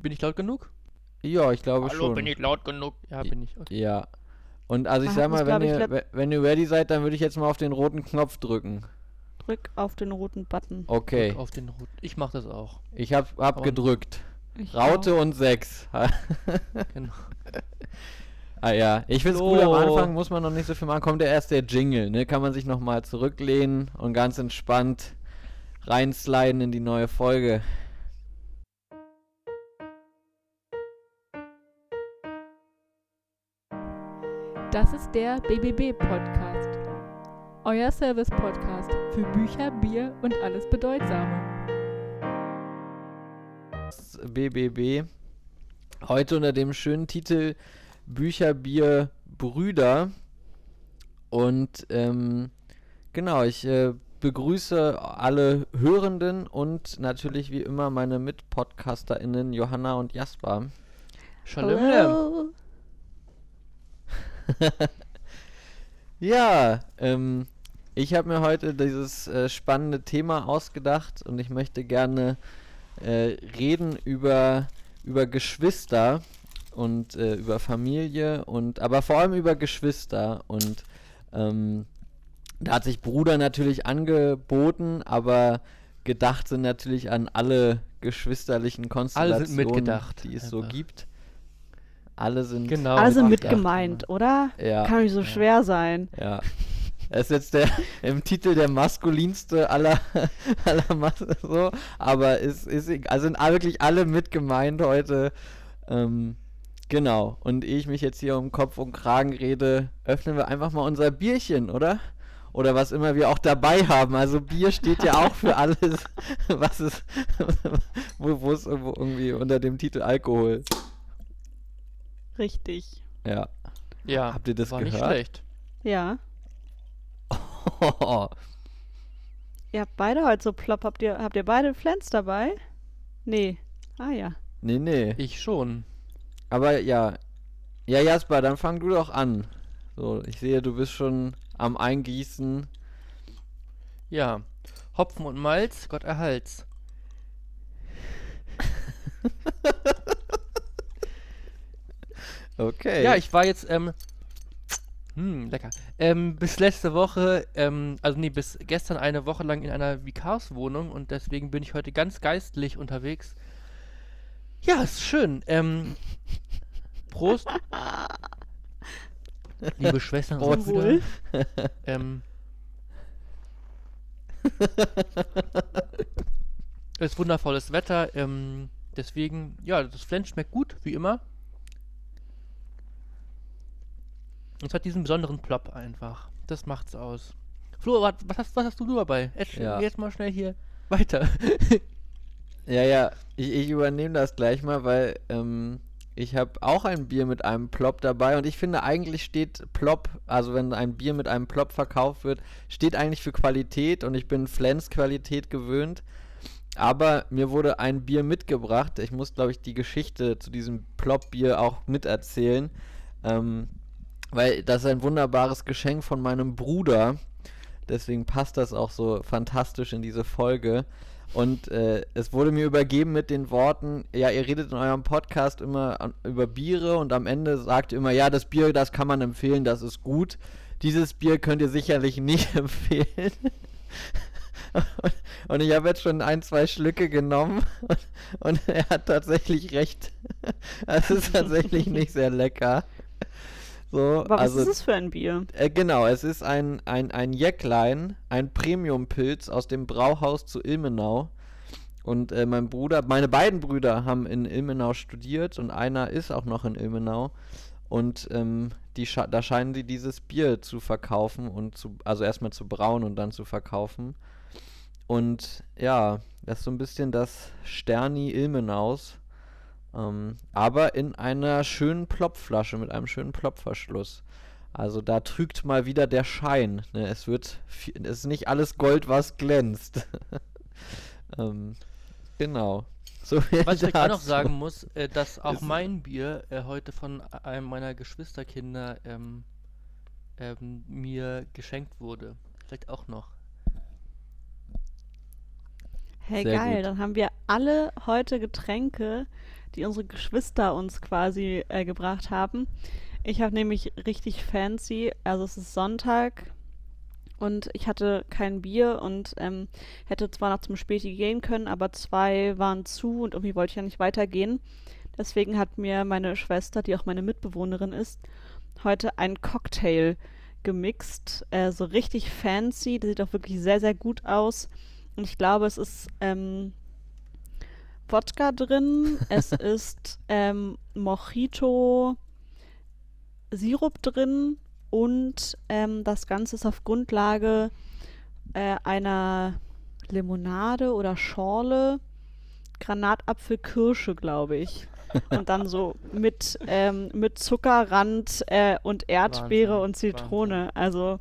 Bin ich laut genug? Ja, ich glaube Hallo, schon. bin ich laut genug? Ja, bin ich. Okay. Ja. Und also ich Ah, sag mal, wenn ihr, wenn ihr ready seid, dann würde ich jetzt mal auf den roten Knopf drücken. Drück auf den roten Button. Okay. Drück Auf den Rot. Ich mach das auch. Ich hab, hab Aber- gedrückt. Ich Raute auch. und 6. Genau. ah ja, ich find's gut, am. Anfang muss man noch nicht so viel machen. Kommt ja erst der Jingle, ne? Kann man sich nochmal zurücklehnen und ganz entspannt reinsliden in die neue Folge. Das ist der BBB-Podcast. Euer Service-Podcast für Bücher, Bier und alles Bedeutsame. Das BBB. Heute unter dem schönen Titel Bücher, Bier, Brüder. Und ähm, genau, ich äh, begrüße alle Hörenden und natürlich wie immer meine MitpodcasterInnen Johanna und Jasper. Shalom. Hallo. Ja, ähm, ich habe mir heute dieses äh, spannende Thema ausgedacht und ich möchte gerne äh, reden über, über Geschwister und äh, über Familie und aber vor allem über Geschwister und ähm, da hat sich Bruder natürlich angeboten, aber gedacht sind natürlich an alle geschwisterlichen Konstellationen, mitgedacht, die es so einfach. gibt. Alle sind Genau. Also mit mitgedacht, gemeint, oder? Ja. Kann nicht so Ja. schwer sein. Ja. Er ist jetzt der im Titel der maskulinste aller, aller Mas so, aber ist, ist egal. also sind wirklich alle mit gemeint heute. Ähm, genau. Und ehe ich mich jetzt hier um Kopf und Kragen rede, öffnen wir einfach mal unser Bierchen, oder? Oder was immer wir auch dabei haben. Also Bier steht ja auch für alles, was es, wo es irgendwie unter dem Titel Alkohol. Richtig. Ja. Ja, Habt ihr das war nicht gehört? schlecht. Ja. Ihr habt beide heute so plopp. Habt ihr, habt ihr beide Flens dabei? Nee. Ah ja. nee, nee. Ich schon. Aber ja. Ja, Jasper, dann fang du doch an. So, ich sehe, du bist schon am Eingießen. Ja. Hopfen und Malz, Gott erhalt's. Okay. Ja, ich war jetzt, ähm, hm, lecker. Ähm, bis letzte Woche, ähm, also nee, bis gestern eine Woche lang in einer Vikarswohnung und deswegen bin ich heute ganz geistlich unterwegs. Ja, ist schön. Ähm, Prost. Liebe Schwestern und Brüder. Ähm, es ist wundervolles Wetter, ähm, deswegen, ja, das Flens schmeckt gut, wie immer. Es hat diesen besonderen Plop einfach. Das macht's aus. Flo, was hast, was hast du dabei? Erzähl Ja. jetzt mal schnell hier weiter. Ja, ja, ich, ich übernehme das gleich mal, weil ähm, ich habe auch ein Bier mit einem Plop dabei und ich finde eigentlich steht Plop, also wenn ein Bier mit einem Plop verkauft wird, steht eigentlich für Qualität und ich bin Flens Qualität gewöhnt. Aber mir wurde ein Bier mitgebracht. Ich muss, glaube ich, die Geschichte zu diesem Plop-Bier auch miterzählen. Ähm, weil das ist ein wunderbares Geschenk von meinem Bruder. Deswegen passt das auch so fantastisch in diese Folge. Und äh, es wurde mir übergeben mit den Worten, ja, ihr redet in eurem Podcast immer an, über Biere und am Ende sagt ihr immer, ja, das Bier, das kann man empfehlen, das ist gut. Dieses Bier könnt ihr sicherlich nicht empfehlen. und, ich habe jetzt schon ein, zwei Schlücke genommen und, und er hat tatsächlich recht. Es ist tatsächlich nicht sehr lecker. So, Aber was also, ist es für ein Bier? äh, genau, es ist ein, ein, ein Jäcklein, ein Premium-Pilz aus dem Brauhaus zu Ilmenau. Und äh, mein Bruder, meine beiden Brüder haben in Ilmenau studiert und einer ist auch noch in Ilmenau. Und ähm, die da scheinen sie dieses Bier zu verkaufen und zu, also erstmal zu brauen und dann zu verkaufen. Und ja, das ist so ein bisschen das Sterni Ilmenaus. Ähm, aber in einer schönen Plopflasche mit einem schönen Plopverschluss. Also da trügt mal wieder der Schein. Ne? Es wird, vi- es ist nicht alles Gold, was glänzt. ähm, genau. So viel Was ich auch noch sagen muss, äh, dass auch mein Bier äh, heute von einem meiner Geschwisterkinder ähm, ähm, mir geschenkt wurde. Vielleicht auch noch. Hey, Sehr geil. gut. Dann haben wir alle heute Getränke, die unsere Geschwister uns quasi äh, gebracht haben. Ich habe nämlich richtig fancy, also es ist Sonntag und ich hatte kein Bier und ähm, hätte zwar noch zum Späti gehen können, aber zwei waren zu und irgendwie wollte ich ja nicht weitergehen. Deswegen hat mir meine Schwester, die auch meine Mitbewohnerin ist, heute einen Cocktail gemixt. Äh, so richtig fancy. Der sieht auch wirklich sehr, sehr gut aus. Und ich glaube, es ist ähm, Wodka drin. es ist ähm, Mojito Sirup drin. Und ähm, das Ganze ist auf Grundlage äh, einer Limonade oder Schorle. Granatapfel-Kirsche, glaube ich. Und dann so mit, ähm, mit Zuckerrand äh, und Erdbeere Wahnsinn, und Zitrone. Also,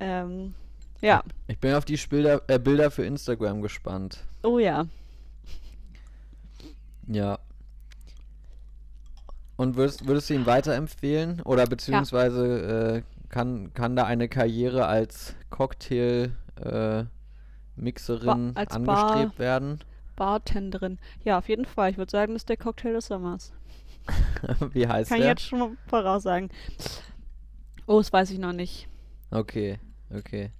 ähm, ja. Ich bin auf die Bilder, äh, Bilder für Instagram gespannt. Oh ja. Ja. Und würdest, würdest du ihn weiterempfehlen? Oder beziehungsweise äh, kann, kann da eine Karriere als Cocktail-Mixerin Ba- als angestrebt Bar- werden? Bartenderin. Ja, auf jeden Fall. Ich würde sagen, das ist der Cocktail des Sommers. Wie heißt Kann ich der? jetzt schon mal voraussagen. Oh, das weiß ich noch nicht. Okay, okay.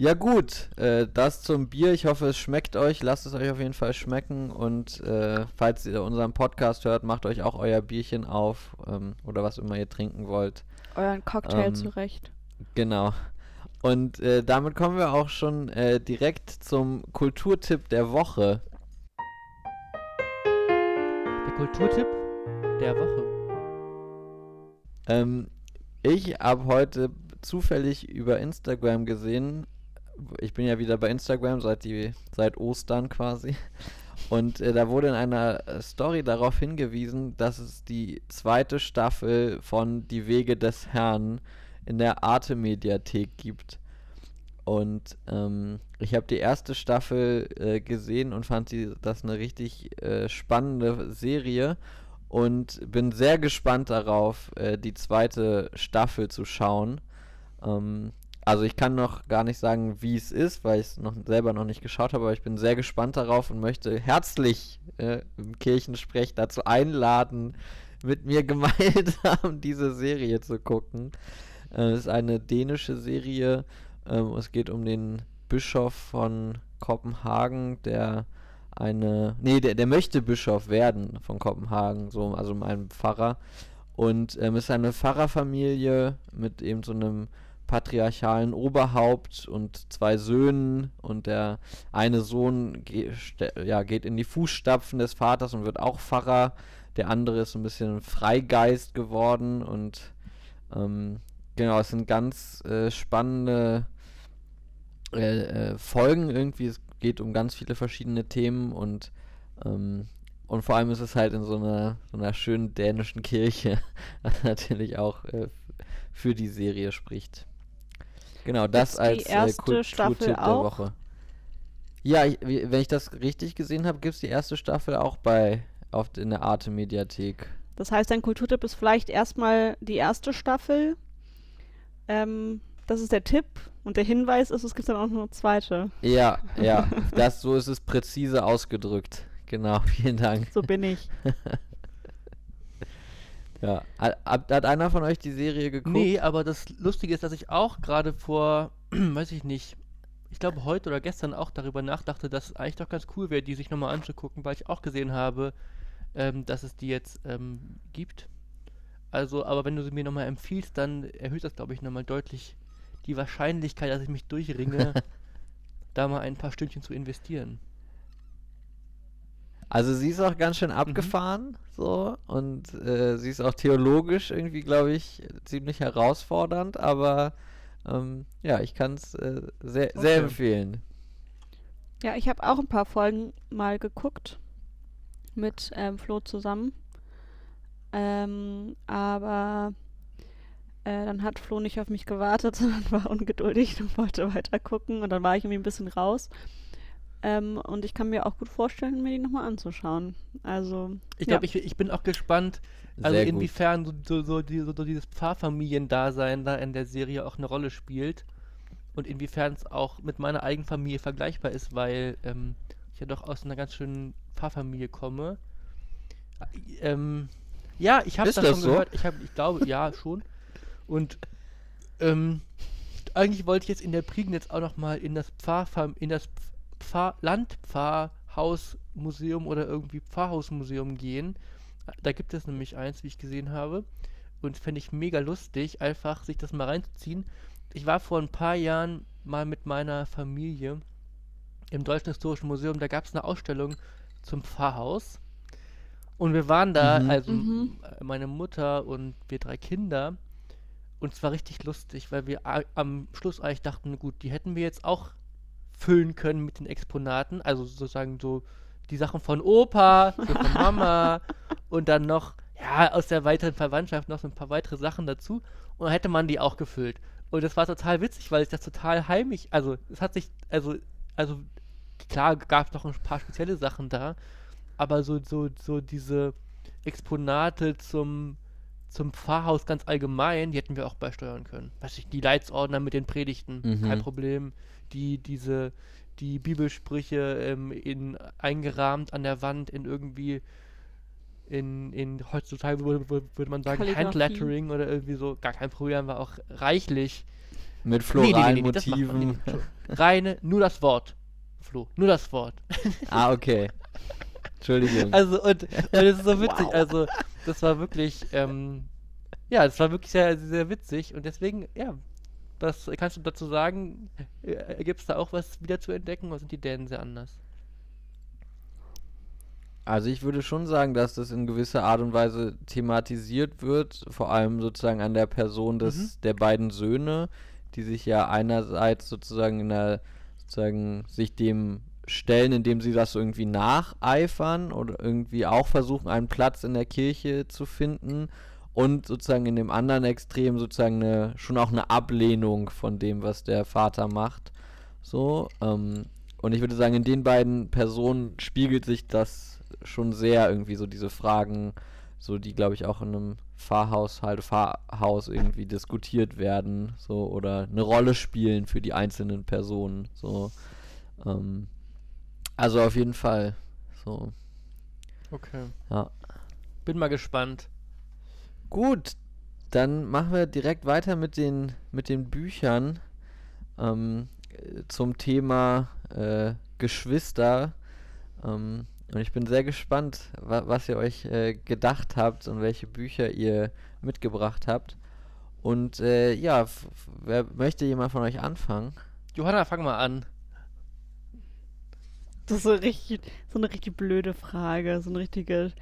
Ja gut, äh, das zum Bier. Ich hoffe, es schmeckt euch. Lasst es euch auf jeden Fall schmecken. Und äh, falls ihr unseren Podcast hört, macht euch auch euer Bierchen auf ähm, oder was immer ihr trinken wollt. Euren Cocktail Ähm, zurecht. Genau. Und äh, damit kommen wir auch schon äh, direkt zum Kulturtipp der Woche. Der Kulturtipp der Woche. Ähm, ich habe heute zufällig über Instagram gesehen, ich bin ja wieder bei Instagram seit, die, seit Ostern quasi, und äh, da wurde in einer äh, Story darauf hingewiesen, dass es die zweite Staffel von Die Wege des Herrn in der Arte-Mediathek gibt. Und ähm, ich habe die erste Staffel äh, gesehen und fand die, das eine richtig äh, spannende Serie und bin sehr gespannt darauf, äh, die zweite Staffel zu schauen. Ähm, also ich kann noch gar nicht sagen, wie es ist, weil ich es noch selber noch nicht geschaut habe, aber ich bin sehr gespannt darauf und möchte herzlich äh, im Kirchensprech dazu einladen, mit mir gemeinsam diese Serie zu gucken. Äh, es ist eine dänische Serie. Ähm, es geht um den Bischof von Kopenhagen, der eine, nee, der, der möchte Bischof werden von Kopenhagen, so, also ein Pfarrer. Und ähm, es ist eine Pfarrerfamilie mit eben so einem patriarchalen Oberhaupt und zwei Söhnen und der eine Sohn ge ja, geht in die Fußstapfen des Vaters und wird auch Pfarrer. Der andere ist ein bisschen Freigeist geworden und ähm, genau, es sind ganz äh, spannende äh, äh, Folgen irgendwie. Es geht um ganz viele verschiedene Themen und ähm, und vor allem ist es halt in so einer, so einer schönen dänischen Kirche, was natürlich auch äh, für die Serie spricht. Genau, das die als äh, erste Kulturtipp Staffel der auch? Woche. Ja, ich, wenn ich das richtig gesehen habe, gibt es die erste Staffel auch bei auf, in der Arte Mediathek. Das heißt, dein Kulturtipp ist vielleicht erstmal die erste Staffel. Ähm, das ist der Tipp. Und der Hinweis ist, es gibt dann auch noch eine zweite. Ja, ja, das so ist es präzise ausgedrückt. Genau, vielen Dank. So bin ich. Ja. Hat, hat einer von euch die Serie geguckt? Nee, aber das Lustige ist, dass ich auch gerade vor, weiß ich nicht, ich glaube heute oder gestern auch darüber nachdachte, dass es eigentlich doch ganz cool wäre, die sich nochmal anzugucken, weil ich auch gesehen habe, ähm, dass es die jetzt ähm, gibt. Also, aber wenn du sie mir nochmal empfiehlst, dann erhöht das, glaube ich, nochmal deutlich die Wahrscheinlichkeit, dass ich mich durchringe, da mal ein paar Stündchen zu investieren. Also sie ist auch ganz schön abgefahren, so, und äh, sie ist auch theologisch irgendwie, glaube ich, ziemlich herausfordernd, aber ähm, ja, ich kann es äh, sehr, sehr Okay. empfehlen. Ja, ich habe auch ein paar Folgen mal geguckt mit ähm, Flo zusammen. Ähm, aber äh, dann hat Flo nicht auf mich gewartet, sondern war ungeduldig und wollte weiter gucken und dann war ich irgendwie ein bisschen raus. Ähm, und ich kann mir auch gut vorstellen, mir die nochmal anzuschauen. Also, Ich ja. glaube, ich, ich bin auch gespannt, also Sehr inwiefern so, so, so, die, so, so dieses Pfarrfamiliendasein da in der Serie auch eine Rolle spielt und inwiefern es auch mit meiner eigenen Familie vergleichbar ist, weil ähm, ich ja doch aus einer ganz schönen Pfarrfamilie komme Ähm, ja, ich habe das das schon so? gehört. Ich, hab, ich glaube, ja, schon. Und ähm, eigentlich wollte ich jetzt in der Prignitz auch noch mal in das Pfarrfarm, in das Pfarr Landpfarrhausmuseum oder irgendwie Pfarrhausmuseum gehen. Da gibt es nämlich eins, wie ich gesehen habe. Und fände ich mega lustig, einfach sich das mal reinzuziehen. Ich war vor ein paar Jahren mal mit meiner Familie im Deutschen Historischen Museum. Da gab es eine Ausstellung zum Pfarrhaus. Und wir waren da, Mhm. also Mhm. meine Mutter und wir drei Kinder. Und es war richtig lustig, weil wir am Schluss eigentlich dachten, gut, die hätten wir jetzt auch füllen können mit den Exponaten. Also sozusagen so die Sachen von Opa, so von Mama und dann noch, ja, aus der weiteren Verwandtschaft noch so ein paar weitere Sachen dazu. Und dann hätte man die auch gefüllt. Und das war total witzig, weil ich das total heimisch, also es hat sich, also, also klar gab es noch ein paar spezielle Sachen da, aber so, so, so diese Exponate zum, zum Pfarrhaus ganz allgemein, die hätten wir auch beisteuern können. Weiß ich, die Leitsordner mit den Predigten, kein Mhm. Problem. Die, diese, die Bibelsprüche ähm, in, eingerahmt an der Wand in irgendwie in, in heutzutage würde, würde man sagen. Handlettering oder irgendwie so, gar kein Problem, war auch reichlich. Mit Nee, nee, nee, floralen nee, nee, man Motiven. So, Reine, nur das Wort. Flo, nur das Wort. ah, okay. Entschuldigung. Also und, und es ist so witzig, Wow. also das war wirklich, ähm, ja, das war wirklich sehr, sehr witzig und deswegen, ja, was kannst du dazu sagen? Äh, Gibt es da auch was wieder zu entdecken oder sind die Dänen sehr anders? Also ich würde schon sagen, dass das in gewisser Art und Weise thematisiert wird, vor allem sozusagen an der Person des, Mhm. der beiden Söhne, die sich ja einerseits sozusagen in der, sozusagen sich dem stellen, indem sie das irgendwie nacheifern oder irgendwie auch versuchen, einen Platz in der Kirche zu finden und sozusagen in dem anderen Extrem sozusagen eine, schon auch eine Ablehnung von dem, was der Vater macht. So, ähm, und ich würde sagen, in den beiden Personen spiegelt sich das schon sehr irgendwie so diese Fragen, so die glaube ich auch in einem Pfarrhaushalt, Pfarrhaus irgendwie diskutiert werden, so oder eine Rolle spielen für die einzelnen Personen, so. Ähm, also auf jeden Fall, so, Okay. ja. Bin mal gespannt. Gut, dann machen wir direkt weiter mit den, mit den Büchern ähm, äh, zum Thema äh, Geschwister. Ähm, und ich bin sehr gespannt, wa was ihr euch äh, gedacht habt und welche Bücher ihr mitgebracht habt. Und äh, ja, wer möchte jemand von euch anfangen? Johanna, fang mal an. Das ist so, richtig, so eine richtig blöde Frage, so eine richtige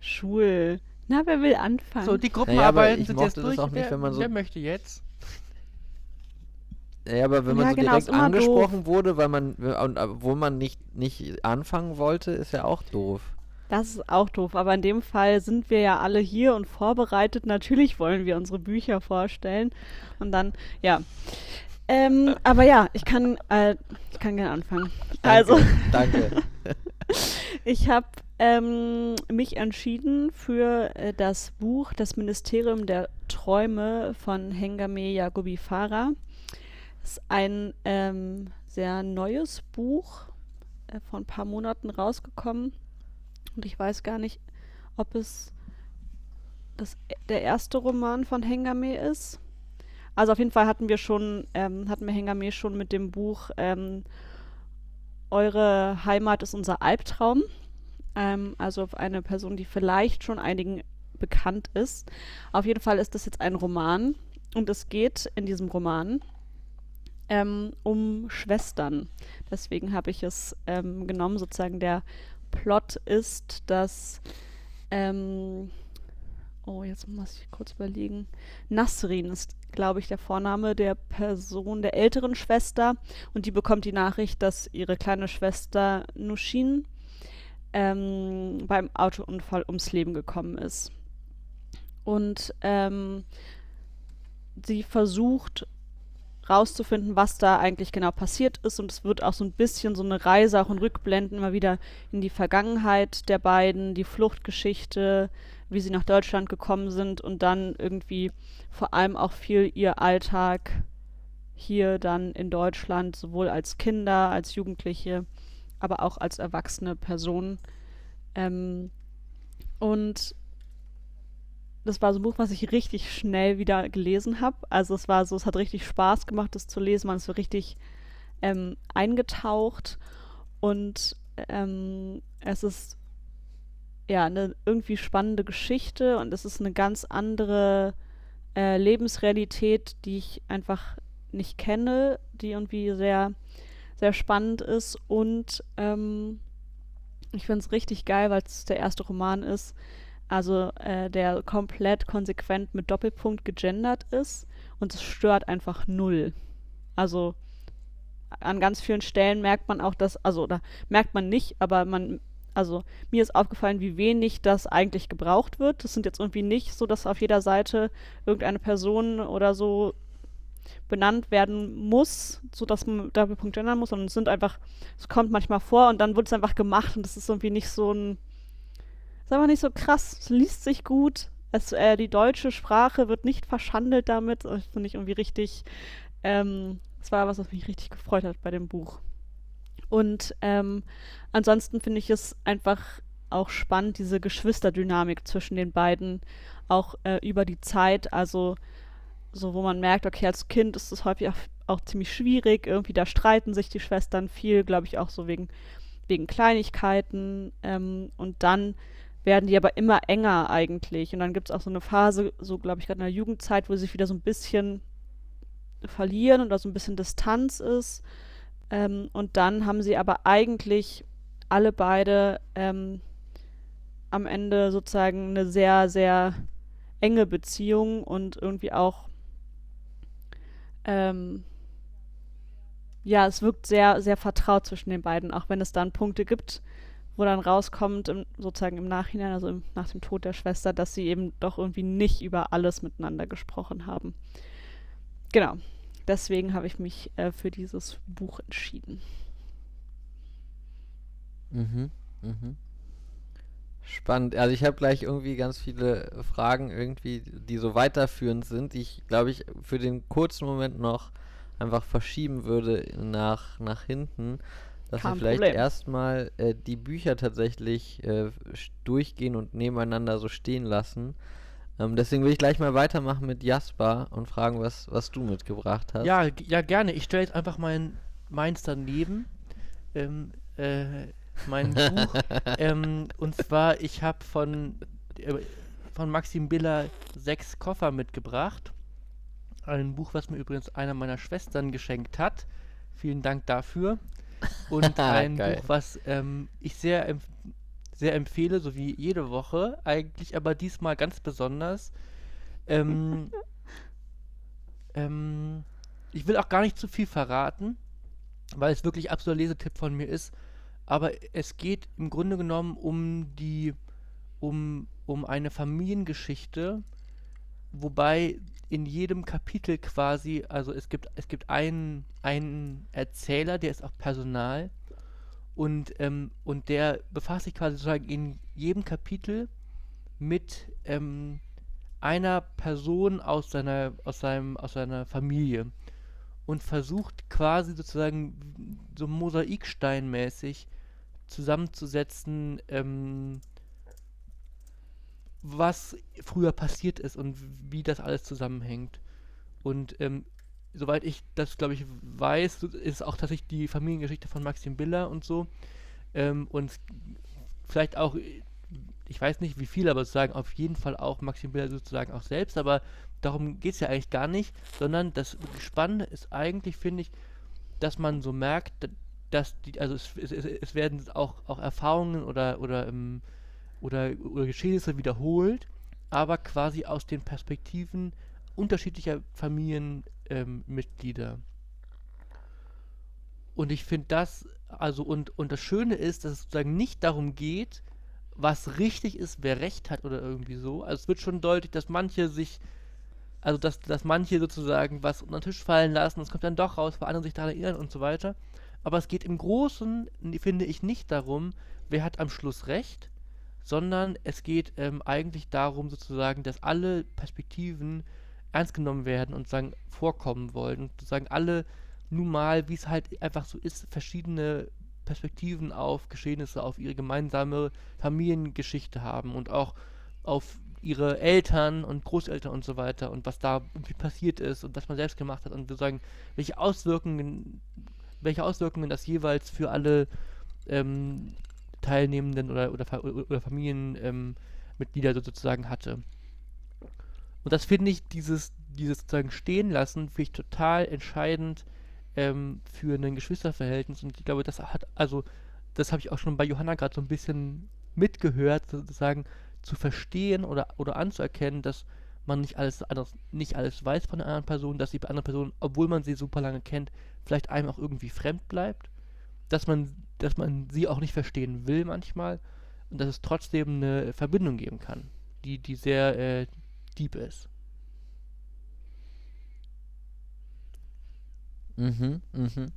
Schul... Na, wer will anfangen? So, die Naja, aber Gruppenarbeiten ich sind jetzt durch. auch nicht, wer, wenn man so- wer möchte jetzt? Ja, aber wenn man Ja, so genau, direkt angesprochen wurde, weil man, und, obwohl man nicht, nicht anfangen wollte, ist ja auch doof. Das ist auch doof, aber in dem Fall sind wir ja alle hier und vorbereitet. Natürlich wollen wir unsere Bücher vorstellen. Und dann, ja. Ähm, aber ja, ich kann, äh, ich kann gerne anfangen. Also, Danke. ich habe ähm, mich entschieden für äh, das Buch Das Ministerium der Träume von Hengame Yagobi Farah. Das ist ein ähm, sehr neues Buch, äh, vor ein paar Monaten rausgekommen. Und ich weiß gar nicht, ob es das, der erste Roman von Hengame ist. Also auf jeden Fall hatten wir schon, ähm, hatten wir Hengame schon mit dem Buch ähm, Eure Heimat ist unser Albtraum. Ähm, also auf eine Person, die vielleicht schon einigen bekannt ist. Auf jeden Fall ist das jetzt ein Roman und es geht in diesem Roman ähm, um Schwestern. Deswegen habe ich es ähm, genommen. Sozusagen der Plot ist, dass ähm, oh, jetzt muss ich kurz überlegen. Nasrin ist, glaube ich, der Vorname der Person, der älteren Schwester. Und die bekommt die Nachricht, dass ihre kleine Schwester Nushin ähm, beim Autounfall ums Leben gekommen ist. Und ähm, sie versucht rauszufinden, was da eigentlich genau passiert ist. Und es wird auch so ein bisschen so eine Reise, auch in Rückblenden, immer wieder in die Vergangenheit der beiden, die Fluchtgeschichte, wie sie nach Deutschland gekommen sind und dann irgendwie vor allem auch viel ihr Alltag hier dann in Deutschland, sowohl als Kinder, als Jugendliche, aber auch als erwachsene Personen. Ähm, Und das war so ein Buch, was ich richtig schnell wieder gelesen habe. Also es war so, es hat richtig Spaß gemacht, das zu lesen. Man ist so richtig ähm, eingetaucht und ähm, es ist ja eine irgendwie spannende Geschichte und es ist eine ganz andere äh, Lebensrealität, die ich einfach nicht kenne, die irgendwie sehr, sehr spannend ist und ähm, ich finde es richtig geil, weil es der erste Roman ist, also äh, der komplett konsequent mit Doppelpunkt gegendert ist und es stört einfach null. Also an ganz vielen Stellen merkt man auch, dass, also da merkt man nicht, aber man, also mir ist aufgefallen, wie wenig das eigentlich gebraucht wird. Das sind jetzt irgendwie nicht so, dass auf jeder Seite irgendeine Person oder so benannt werden muss, sodass man Doppelpunkt gendern muss, sondern es sind einfach, es kommt manchmal vor und dann wird es einfach gemacht und das ist irgendwie nicht so ein, ist einfach nicht so krass, es liest sich gut, es, äh, die deutsche Sprache wird nicht verschandelt damit, das finde ich irgendwie richtig, ähm, das war was, was mich richtig gefreut hat bei dem Buch. Und ähm, ansonsten finde ich es einfach auch spannend, diese Geschwisterdynamik zwischen den beiden, auch äh, über die Zeit, also so wo man merkt, okay, als Kind ist es häufig auch, auch ziemlich schwierig, irgendwie da streiten sich die Schwestern viel, glaube ich auch so wegen, wegen Kleinigkeiten ähm, und dann werden die aber immer enger eigentlich. Und dann gibt es auch so eine Phase, so glaube ich gerade in der Jugendzeit, wo sie sich wieder so ein bisschen verlieren oder so ein bisschen Distanz ist ähm, und dann haben sie aber eigentlich alle beide ähm, am Ende sozusagen eine sehr, sehr enge Beziehung und irgendwie auch ähm, ja, es wirkt sehr, sehr vertraut zwischen den beiden, auch wenn es dann Punkte gibt, wo dann rauskommt, im, sozusagen im Nachhinein, also im, nach dem Tod der Schwester, dass sie eben doch irgendwie nicht über alles miteinander gesprochen haben. Genau. Deswegen habe ich mich äh, für dieses Buch entschieden. Mhm, mhm. Spannend. Also ich habe gleich irgendwie ganz viele Fragen irgendwie, die so weiterführend sind, die ich, glaube ich, für den kurzen Moment noch einfach verschieben würde nach, nach hinten. Dass Kein wir vielleicht Problem. erstmal äh, die Bücher tatsächlich äh, durchgehen und nebeneinander so stehen lassen. Ähm, deswegen will ich gleich mal weitermachen mit Jasper und fragen, was, was du mitgebracht hast. Ja, ja, gerne. Ich stelle jetzt einfach mein, meins daneben. Ähm, äh, mein Buch. ähm, und zwar, ich habe von, äh, von Maxim Biller sechs Koffer mitgebracht. Ein Buch, was mir übrigens einer meiner Schwestern geschenkt hat. Vielen Dank dafür. Und ein. Buch, was ähm, ich sehr, empf sehr empfehle, so wie jede Woche, eigentlich aber diesmal ganz besonders. Ähm, ähm, ich will auch gar nicht zu viel verraten, weil es wirklich absoluter Lesetipp von mir ist. Aber es geht im Grunde genommen um die, um, um eine Familiengeschichte, wobei in jedem Kapitel quasi, also es gibt, es gibt einen, einen Erzähler, der ist auch Personal und, ähm, und der befasst sich quasi sozusagen in jedem Kapitel mit ähm, einer Person aus seiner, aus seinem, aus seiner Familie und versucht quasi sozusagen so mosaiksteinmäßig zusammenzusetzen, ähm, was früher passiert ist und wie das alles zusammenhängt. Und ähm, soweit ich das, glaube ich, weiß, ist auch tatsächlich die Familiengeschichte von Maxim Biller und so. Ähm, und vielleicht auch, ich weiß nicht wie viel, aber sozusagen auf jeden Fall auch Maxim Biller sozusagen auch selbst, aber darum geht es ja eigentlich gar nicht, sondern das Spannende ist eigentlich, finde ich, dass man so merkt, da- dass die, also es, es, es, werden auch, auch Erfahrungen oder, oder, ähm, oder, oder Geschehnisse wiederholt, aber quasi aus den Perspektiven unterschiedlicher Familienmitglieder. Ähm, Mitglieder. und ich finde das, also und, und das Schöne ist, dass es sozusagen nicht darum geht, was richtig ist, wer recht hat oder irgendwie so. Also es wird schon deutlich, dass manche sich, also dass, dass manche sozusagen was unter den Tisch fallen lassen, es kommt dann doch raus, weil andere sich daran erinnern und so weiter. Aber es geht im Großen, finde ich, nicht darum, wer hat am Schluss recht, sondern es geht ähm, eigentlich darum sozusagen, dass alle Perspektiven ernst genommen werden und sagen vorkommen wollen und sozusagen alle nun mal, wie es halt einfach so ist, verschiedene Perspektiven auf Geschehnisse, auf ihre gemeinsame Familiengeschichte haben und auch auf ihre Eltern und Großeltern und so weiter und was da irgendwie passiert ist und was man selbst gemacht hat und sozusagen welche Auswirkungen, welche Auswirkungen das jeweils für alle ähm, Teilnehmenden oder, oder, oder Familienmitglieder ähm, sozusagen hatte. Und das finde ich, dieses, dieses sozusagen stehen lassen, finde ich total entscheidend ähm, für ein Geschwisterverhältnis. Und ich glaube, das hat, also, das habe ich auch schon bei Johanna gerade so ein bisschen mitgehört, sozusagen zu verstehen oder, oder anzuerkennen, dass man nicht alles anders, nicht alles weiß von einer anderen Person, dass die andere Person, obwohl man sie super lange kennt, vielleicht einem auch irgendwie fremd bleibt, dass man, dass man sie auch nicht verstehen will manchmal und dass es trotzdem eine Verbindung geben kann, die, die sehr äh, deep ist. Mhm, mhm.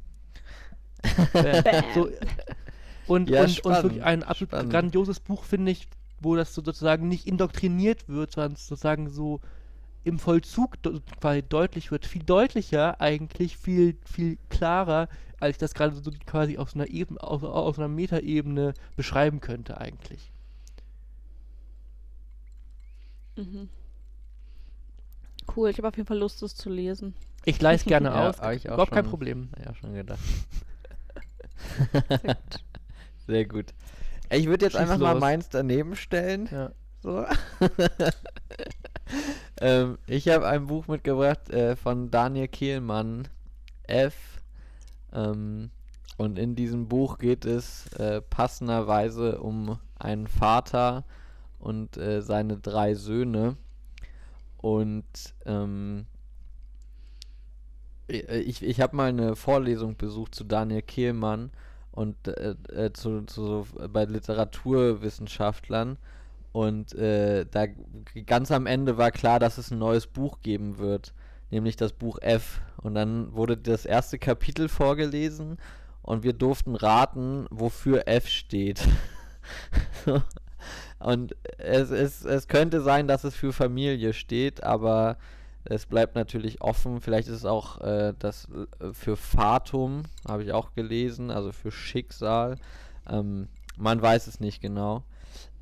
So, und, ja, und, und wirklich ein absolut spannend. grandioses Buch, finde ich, wo das so sozusagen nicht indoktriniert wird, sondern sozusagen so im Vollzug quasi deutlich wird, viel deutlicher eigentlich, viel, viel klarer, als ich das gerade so quasi auf so einer Ebene, auf, auf einer Metaebene beschreiben könnte eigentlich. Mhm. Cool, ich habe auf jeden Fall Lust, das zu lesen. Ich leise gerne ja, aus. Ich Überhaupt kein Problem. Ja, schon gedacht. Sehr gut. Ich würde jetzt Schieß einfach los. mal meins daneben stellen. Ja. So. ähm, ich habe ein Buch mitgebracht äh, von Daniel Kehlmann, F. Ähm, und in diesem Buch geht es äh, passenderweise um einen Vater und äh, seine drei Söhne. Und ähm, äh, ich, ich habe mal eine Vorlesung besucht zu Daniel Kehlmann und äh, äh, zu, zu, bei Literaturwissenschaftlern. Und äh, da ganz am Ende war klar, dass es ein neues Buch geben wird, nämlich das Buch F. Und dann wurde das erste Kapitel vorgelesen und wir durften raten, wofür F steht. und es, es, es könnte sein, dass es für Familie steht, aber es bleibt natürlich offen. Vielleicht ist es auch äh, das äh, für Fatum, habe ich auch gelesen, also für Schicksal. Ähm, man weiß es nicht genau.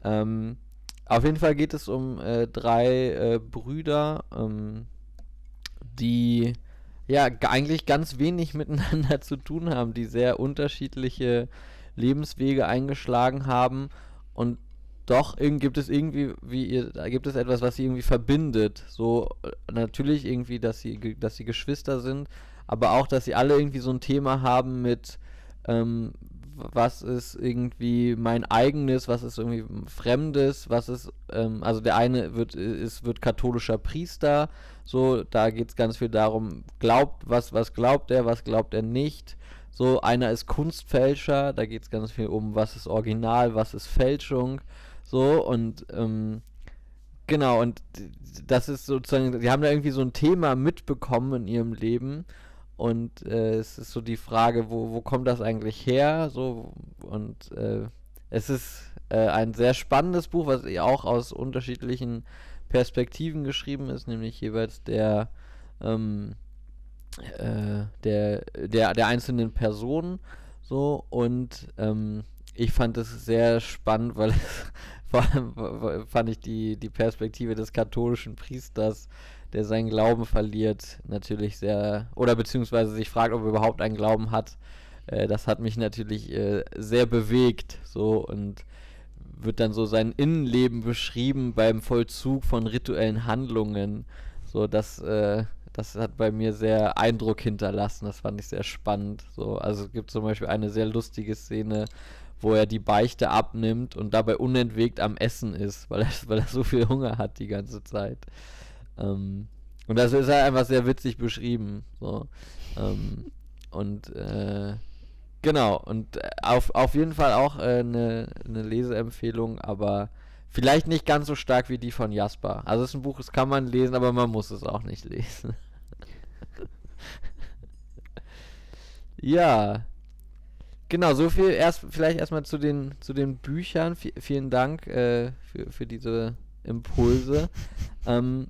Ähm, auf jeden Fall geht es um äh, drei äh, Brüder, ähm, die ja eigentlich ganz wenig miteinander zu tun haben, die sehr unterschiedliche Lebenswege eingeschlagen haben und doch gibt es irgendwie, wie ihr, gibt es etwas, was sie irgendwie verbindet. So äh, natürlich irgendwie, dass sie, dass sie Geschwister sind, aber auch, dass sie alle irgendwie so ein Thema haben mit, ähm, was ist irgendwie mein eigenes, was ist irgendwie Fremdes, was ist, ähm, also der eine wird, ist, wird katholischer Priester, so, da geht es ganz viel darum, glaubt, was, was glaubt er, was glaubt er nicht. So, einer ist Kunstfälscher, da geht es ganz viel um, was ist Original, was ist Fälschung. So, und ähm, genau, und das ist sozusagen, sie haben da irgendwie so ein Thema mitbekommen in ihrem Leben. Und äh, es ist so die Frage, wo, wo kommt das eigentlich her? So, und äh, es ist äh, ein sehr spannendes Buch, was auch aus unterschiedlichen Perspektiven geschrieben ist, nämlich jeweils der, ähm, äh, der, der, der einzelnen Personen. So, und ähm, ich fand es sehr spannend, weil vor allem fand ich die, die Perspektive des katholischen Priesters, der seinen Glauben verliert, natürlich sehr, oder beziehungsweise sich fragt, ob er überhaupt einen Glauben hat. Äh, das hat mich natürlich äh, sehr bewegt, so und wird dann so sein Innenleben beschrieben beim Vollzug von rituellen Handlungen. So, das, äh, das hat bei mir sehr Eindruck hinterlassen. Das fand ich sehr spannend. So, also es gibt zum Beispiel eine sehr lustige Szene, wo er die Beichte abnimmt und dabei unentwegt am Essen ist, weil er, weil er so viel Hunger hat die ganze Zeit. Ähm, und das ist halt einfach sehr witzig beschrieben. So. Ähm, und äh, genau, und äh, auf, auf jeden Fall auch eine äh, ne Leseempfehlung, aber vielleicht nicht ganz so stark wie die von Jasper. Also es ist ein Buch, das kann man lesen, aber man muss es auch nicht lesen. ja, Genau, so viel erst vielleicht erstmal zu den zu den Büchern. V vielen Dank äh, für, für diese Impulse. ähm,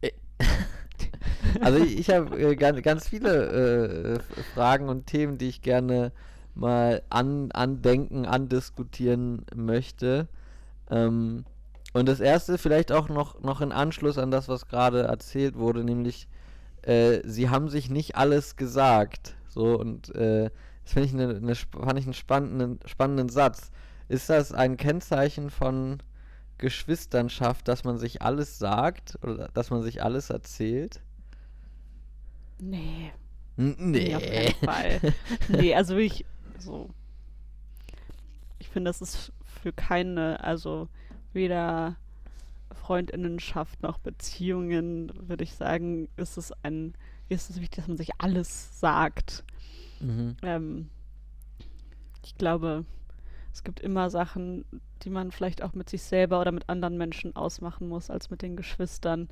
äh, also ich, ich habe äh, ganz, ganz viele äh, Fragen und Themen, die ich gerne mal an, andenken, andiskutieren möchte. Ähm, und das erste vielleicht auch noch, noch in Anschluss an das, was gerade erzählt wurde, nämlich äh, sie haben sich nicht alles gesagt. So und äh, das finde ich, eine, eine, fand ich einen spannenden, spannenden Satz. Ist das ein Kennzeichen von Geschwisternschaft, dass man sich alles sagt oder dass man sich alles erzählt? Nee. N nee. auf keinen Fall. nee, also ich so. Ich finde, das ist für keine, also weder Freundinnenschaft noch Beziehungen, würde ich sagen, ist es ein, ist es wichtig, dass man sich alles sagt. Mhm. Ähm, ich glaube, es gibt immer Sachen, die man vielleicht auch mit sich selber oder mit anderen Menschen ausmachen muss, als mit den Geschwistern.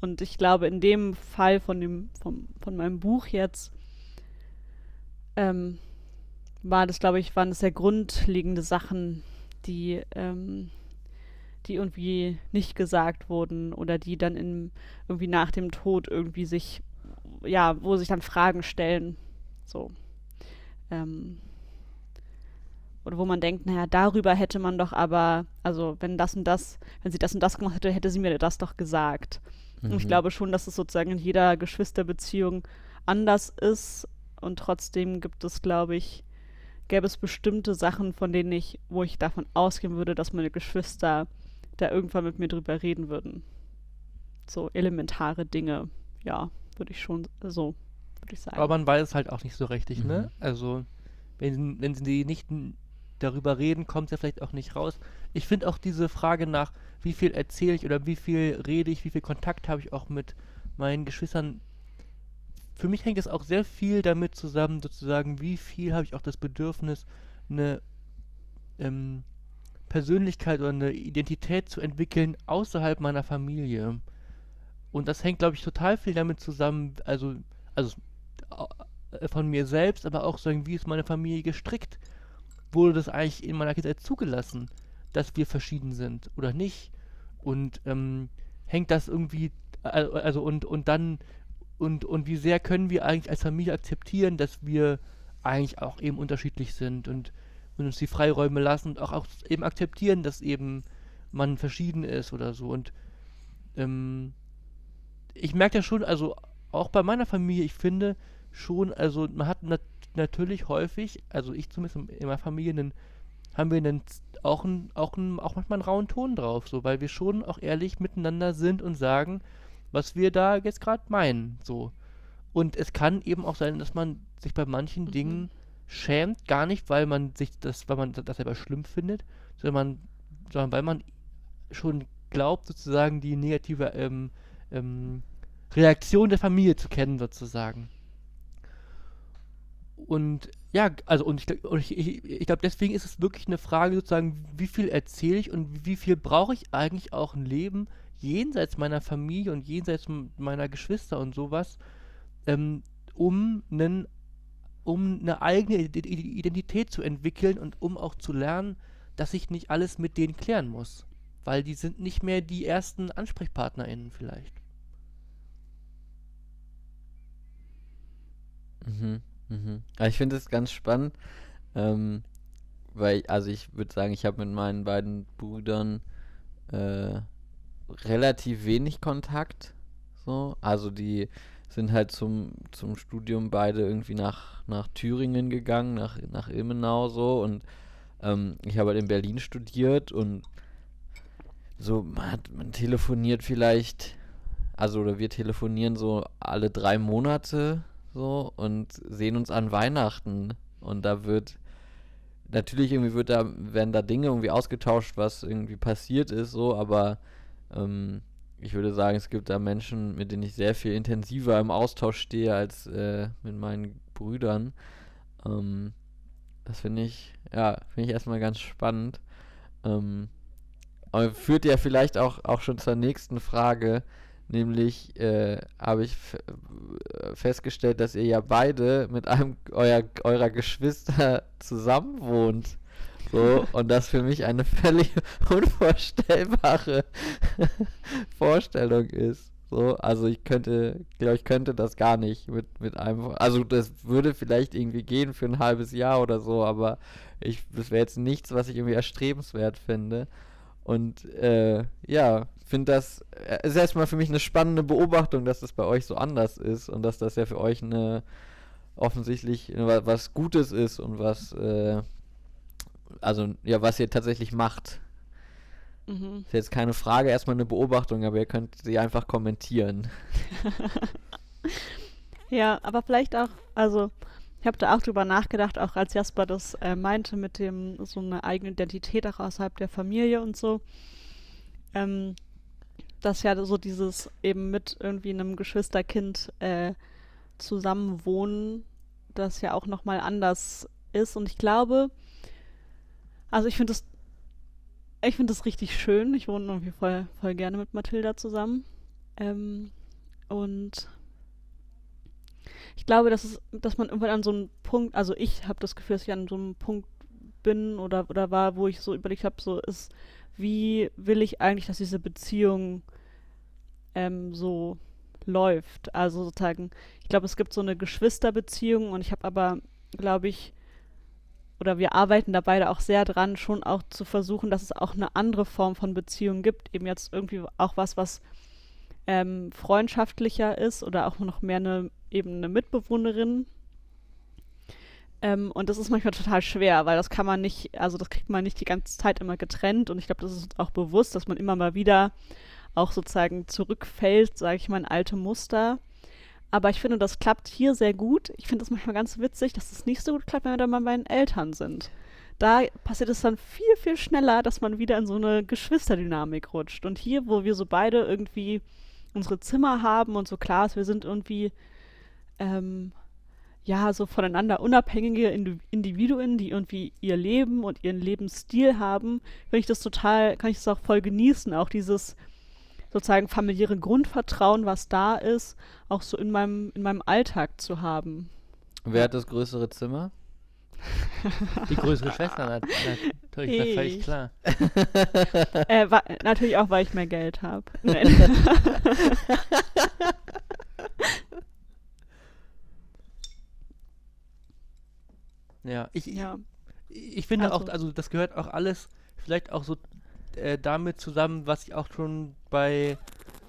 Und ich glaube, in dem Fall von dem, vom, von meinem Buch jetzt, ähm, war das, glaube ich, waren das sehr grundlegende Sachen, die, ähm, die irgendwie nicht gesagt wurden oder die dann in, irgendwie nach dem Tod irgendwie sich, ja, wo sich dann Fragen stellen. So. Ähm, oder wo man denkt, naja, darüber hätte man doch aber, also wenn das und das, wenn sie das und das gemacht hätte, hätte sie mir das doch gesagt. Und ich Mhm. glaube schon, dass es sozusagen in jeder Geschwisterbeziehung anders ist. Und trotzdem gibt es, glaube ich, gäbe es bestimmte Sachen, von denen ich, wo ich davon ausgehen würde, dass meine Geschwister da irgendwann mit mir drüber reden würden. So elementare Dinge, ja, würde ich schon so, würde ich sagen. Aber man weiß es halt auch nicht so richtig, ne? Mhm. Also, wenn, wenn sie nicht darüber reden, kommt es ja vielleicht auch nicht raus. Ich finde auch diese Frage nach, wie viel erzähle ich oder wie viel rede ich, wie viel Kontakt habe ich auch mit meinen Geschwistern. Für mich hängt es auch sehr viel damit zusammen, sozusagen, wie viel habe ich auch das Bedürfnis, eine ähm, Persönlichkeit oder eine Identität zu entwickeln außerhalb meiner Familie. Und das hängt, glaube ich, total viel damit zusammen, also, also von mir selbst, aber auch sagen, wie ist meine Familie gestrickt? Wurde das eigentlich in meiner Kindheit zugelassen, dass wir verschieden sind oder nicht? Und ähm, hängt das irgendwie, äh, also und, und dann, und, und wie sehr können wir eigentlich als Familie akzeptieren, dass wir eigentlich auch eben unterschiedlich sind und, und uns die Freiräume lassen und auch, auch eben akzeptieren, dass eben man verschieden ist oder so. Und ähm, ich merke ja schon, also auch bei meiner Familie, ich finde schon, also man hat nat natürlich häufig, also ich zumindest in, in meiner Familie, einen, haben wir einen, auch, einen, auch, einen, auch manchmal einen rauen Ton drauf, so, weil wir schon auch ehrlich miteinander sind und sagen, was wir da jetzt gerade meinen, so. Und es kann eben auch sein, dass man sich bei manchen Mhm. Dingen schämt, gar nicht, weil man sich das, weil man das selber schlimm findet, sondern, man, sondern weil man schon glaubt, sozusagen die negative ähm, ähm, Reaktion der Familie zu kennen, sozusagen. Und ja, also und ich, ich, ich, ich glaube, deswegen ist es wirklich eine Frage sozusagen, wie viel erzähle ich und wie viel brauche ich eigentlich auch ein Leben jenseits meiner Familie und jenseits meiner Geschwister und sowas, ähm, um einen um eine eigene Ide- Ide- Identität zu entwickeln und um auch zu lernen, dass ich nicht alles mit denen klären muss. Weil die sind nicht mehr die ersten AnsprechpartnerInnen vielleicht. Mhm, mhm. Ich finde es ganz spannend, ähm, weil, also ich würde sagen, ich habe mit meinen beiden Brüdern äh, relativ wenig Kontakt. So, also die sind halt zum, zum Studium beide irgendwie nach, nach Thüringen gegangen, nach, nach Ilmenau so und ähm, ich habe halt in Berlin studiert und so, man, hat, man telefoniert vielleicht, also oder wir telefonieren so alle drei Monate so und sehen uns an Weihnachten und da wird natürlich irgendwie wird da werden da Dinge irgendwie ausgetauscht, was irgendwie passiert ist so, aber ähm, ich würde sagen, es gibt da Menschen, mit denen ich sehr viel intensiver im Austausch stehe als äh, mit meinen Brüdern. Ähm, das finde ich, ja, finde ich erstmal ganz spannend. Ähm, aber führt ja vielleicht auch, auch schon zur nächsten Frage, nämlich äh, habe ich äh, festgestellt, dass ihr ja beide mit einem euer, eurer Geschwister zusammen wohnt. So, und das für mich eine völlig unvorstellbare Vorstellung ist. So, also ich könnte, glaube ich, könnte das gar nicht mit, mit einem. Also das würde vielleicht irgendwie gehen für ein halbes Jahr oder so, aber ich, das wäre jetzt nichts, was ich irgendwie erstrebenswert finde. Und äh, ja, finde das äh, ist erstmal für mich eine spannende Beobachtung, dass das bei euch so anders ist und dass das ja für euch eine offensichtlich äh, was Gutes ist und was äh, also ja, was ihr tatsächlich macht. Mhm. Ist jetzt keine Frage, erstmal eine Beobachtung, aber ihr könnt sie einfach kommentieren. Ja, aber vielleicht auch, also ich habe da auch drüber nachgedacht, auch als Jasper das äh, meinte mit dem so eine eigene Identität auch außerhalb der Familie und so. Ähm, dass ja so dieses eben mit irgendwie einem Geschwisterkind äh, zusammenwohnen, das ja auch nochmal anders ist. Und ich glaube, also ich finde das, ich finde das richtig schön. Ich wohne irgendwie voll, voll gerne mit Mathilda zusammen. Ähm, und ich glaube, dass es, dass man irgendwann an so einem Punkt, also ich habe das Gefühl, dass ich an so einem Punkt bin oder, oder war, wo ich so überlegt habe, so ist, wie will ich eigentlich, dass diese Beziehung ähm, so läuft. Also sozusagen, ich glaube, es gibt so eine Geschwisterbeziehung und ich habe aber, glaube ich, oder wir arbeiten da beide auch sehr dran, schon auch zu versuchen, dass es auch eine andere Form von Beziehung gibt. Eben jetzt irgendwie auch was, was ähm, freundschaftlicher ist oder auch noch mehr eine eben eine Mitbewohnerin. Ähm, und das ist manchmal total schwer, weil das kann man nicht, also das kriegt man nicht die ganze Zeit immer getrennt und ich glaube, das ist auch bewusst, dass man immer mal wieder auch sozusagen zurückfällt, sage ich mal, in alte Muster. Aber ich finde, das klappt hier sehr gut. Ich finde es manchmal ganz witzig, dass es das nicht so gut klappt, wenn wir dann mal bei den Eltern sind. Da passiert es dann viel, viel schneller, dass man wieder in so eine Geschwisterdynamik rutscht. Und hier, wo wir so beide irgendwie unsere Zimmer haben und so klar ist, wir sind irgendwie ähm, ja so voneinander unabhängige Individuen, die irgendwie ihr Leben und ihren Lebensstil haben, finde ich das total, kann ich das auch voll genießen, auch dieses sozusagen familiäre Grundvertrauen, was da ist, auch so in meinem, in meinem Alltag zu haben. Wer hat das größere Zimmer? Die größere Schwester, natürlich, ist völlig klar. äh, wa- natürlich auch, weil ich mehr Geld habe. Ja, ich, ja. ich finde Also- auch, also das gehört auch alles vielleicht auch so äh, damit zusammen, was ich auch schon bei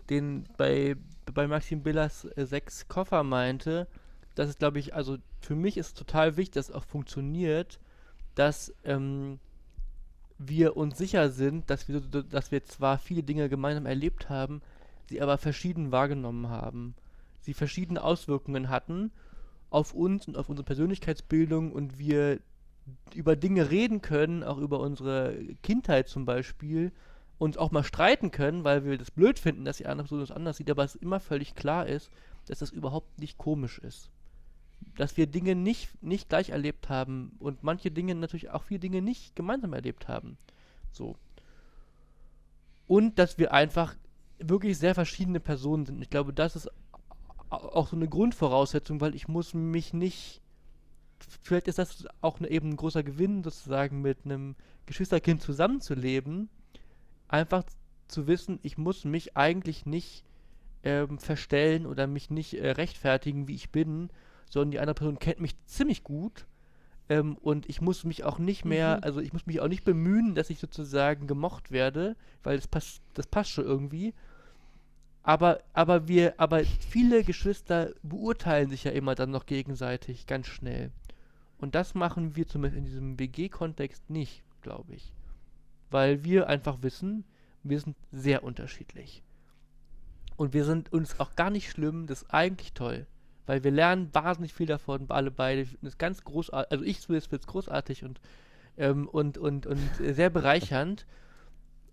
den, bei, bei Maxim Billers äh, sechs Koffer meinte, dass es, glaube ich, also für mich ist total wichtig, dass es auch funktioniert, dass ähm, wir uns sicher sind, dass wir, dass wir zwar viele Dinge gemeinsam erlebt haben, sie aber verschieden wahrgenommen haben. Sie verschiedene Auswirkungen hatten auf uns und auf unsere Persönlichkeitsbildung und wir über Dinge reden können, auch über unsere Kindheit zum Beispiel, uns auch mal streiten können, weil wir das blöd finden, dass die andere Person das anders sieht, aber es immer völlig klar ist, dass das überhaupt nicht komisch ist. Dass wir Dinge nicht, nicht gleich erlebt haben und manche Dinge natürlich auch viele Dinge nicht gemeinsam erlebt haben. So. Und dass wir einfach wirklich sehr verschiedene Personen sind. Ich glaube, das ist au- auch so eine Grundvoraussetzung, weil ich muss mich nicht vielleicht ist das auch ne, eben ein großer Gewinn, sozusagen mit einem Geschwisterkind zusammenzuleben. Einfach zu wissen, ich muss mich eigentlich nicht ähm, verstellen oder mich nicht äh, rechtfertigen, wie ich bin, sondern die andere Person kennt mich ziemlich gut. Ähm, und ich muss mich auch nicht mehr, Mhm. also ich muss mich auch nicht bemühen, dass ich sozusagen gemocht werde, weil das passt, das passt schon irgendwie. Aber, aber wir, aber viele Geschwister beurteilen sich ja immer dann noch gegenseitig ganz schnell. Und das machen wir zumindest in diesem WG-Kontext nicht, glaube ich. Weil wir einfach wissen, wir sind sehr unterschiedlich. Und wir sind uns auch gar nicht schlimm, das ist eigentlich toll. Weil wir lernen wahnsinnig viel davon, alle beide. Das ist ganz großartig, also ich finde es großartig und, ähm, und, und, und sehr bereichernd.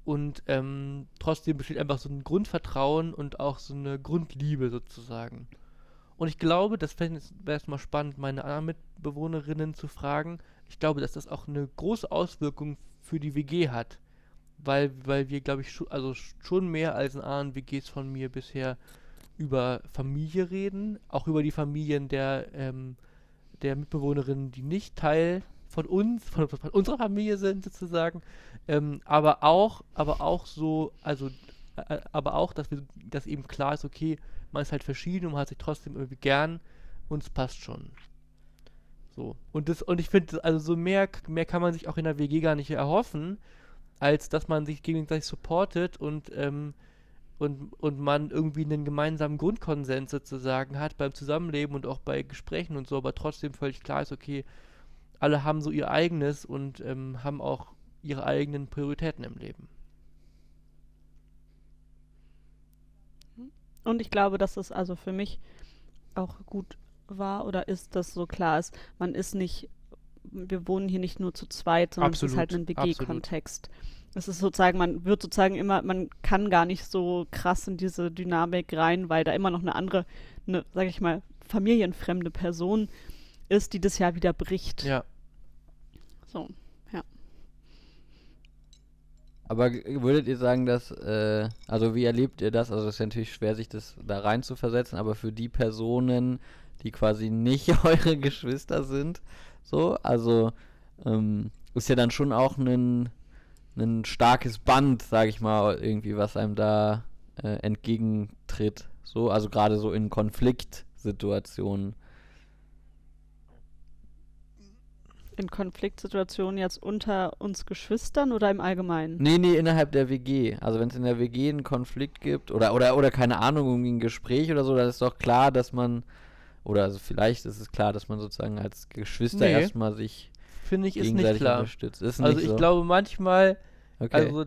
Und ähm, trotzdem besteht einfach so ein Grundvertrauen und auch so eine Grundliebe sozusagen. Und ich glaube, das wäre jetzt mal spannend, meine anderen Mitbewohnerinnen zu fragen. Ich glaube, dass das auch eine große Auswirkung für die WG hat. Weil, weil wir, glaube ich, also schon mehr als in anderen WGs von mir bisher über Familie reden. Auch über die Familien der, ähm, der Mitbewohnerinnen, die nicht Teil von uns, von, von unserer Familie sind sozusagen. Ähm, aber auch, aber auch so, also äh, aber auch, dass wir, dass eben klar ist, okay, man ist halt verschieden und man hat sich trotzdem irgendwie gern und es passt schon. So. Und das, und ich finde, also so mehr, mehr kann man sich auch in der WG gar nicht erhoffen, als dass man sich gegenseitig supportet und, ähm, und, und man irgendwie einen gemeinsamen Grundkonsens sozusagen hat beim Zusammenleben und auch bei Gesprächen und so, aber trotzdem völlig klar ist, okay, alle haben so ihr eigenes und ähm, haben auch ihre eigenen Prioritäten im Leben. Und ich glaube, dass es also für mich auch gut war oder ist, dass so klar ist, man ist nicht, wir wohnen hier nicht nur zu zweit, sondern es ist halt ein Absolut, WG-Kontext. Es ist sozusagen, man wird sozusagen immer, man kann gar nicht so krass in diese Dynamik rein, weil da immer noch eine andere, eine, sag ich mal, familienfremde Person ist, die das ja wieder bricht. Ja. So. Aber würdet ihr sagen, dass, äh, also wie erlebt ihr das? Also es ist ja natürlich schwer, sich das da rein zu versetzen, aber für die Personen, die quasi nicht eure Geschwister sind, so, also ähm, ist ja dann schon auch ein, ein starkes Band, sag ich mal, irgendwie, was einem da äh, entgegentritt. So, also gerade so in Konfliktsituationen. In Konfliktsituationen jetzt unter uns Geschwistern oder im Allgemeinen? Nee, nee, innerhalb der WG. Also wenn es in der WG einen Konflikt gibt oder oder oder keine Ahnung, irgendwie ein Gespräch oder so, dann ist doch klar, dass man oder also vielleicht ist es klar, dass man sozusagen als Geschwister Nee. erstmal sich Finde ich, ist nicht gegenseitig klar. unterstützt. Ist Also nicht ich so. glaube manchmal, okay. also,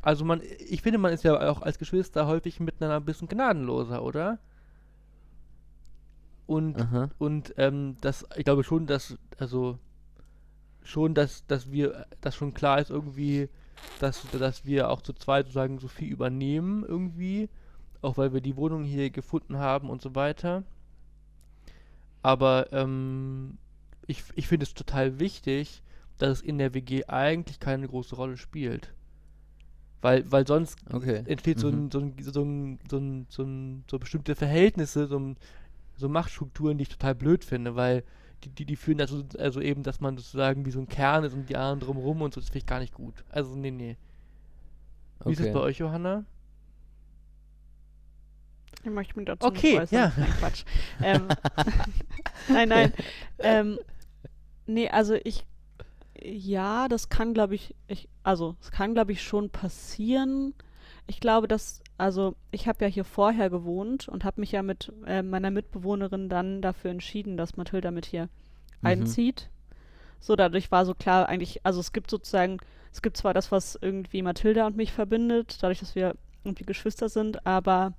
also man, ich finde, man ist ja auch als Geschwister häufig miteinander ein bisschen gnadenloser, oder? Und, Aha. und ähm, das, ich glaube schon, dass, also schon, dass, dass wir, dass schon klar ist irgendwie, dass, dass wir auch zu zweit sozusagen so viel übernehmen irgendwie, auch weil wir die Wohnung hier gefunden haben und so weiter. Aber ähm, ich, ich finde es total wichtig, dass es in der WG eigentlich keine große Rolle spielt. Weil, weil sonst Okay. entsteht so, Mhm. ein, so, ein, so, ein, so, ein, so, ein, so bestimmte Verhältnisse, so, ein, so Machtstrukturen, die ich total blöd finde, weil die, die, die führen dazu, also eben, dass man sozusagen wie so ein Kern ist und die anderen drumherum und so, das finde ich gar nicht gut. Also, nee, nee. Wie ist es Okay. bei euch, Johanna? Ich möchte mich dazu Okay, nicht äußern. ja. Nein, Quatsch. Ähm, nein, nein. Ähm, nee, also ich, ja, das kann, glaube ich, ich, also es kann, glaube ich, schon passieren. Ich glaube, dass, also ich habe ja hier vorher gewohnt und habe mich ja mit äh, meiner Mitbewohnerin dann dafür entschieden, dass Mathilda mit hier Mhm. einzieht. So, dadurch war so klar eigentlich, also es gibt sozusagen, es gibt zwar das, was irgendwie Mathilda und mich verbindet, dadurch, dass wir irgendwie Geschwister sind, aber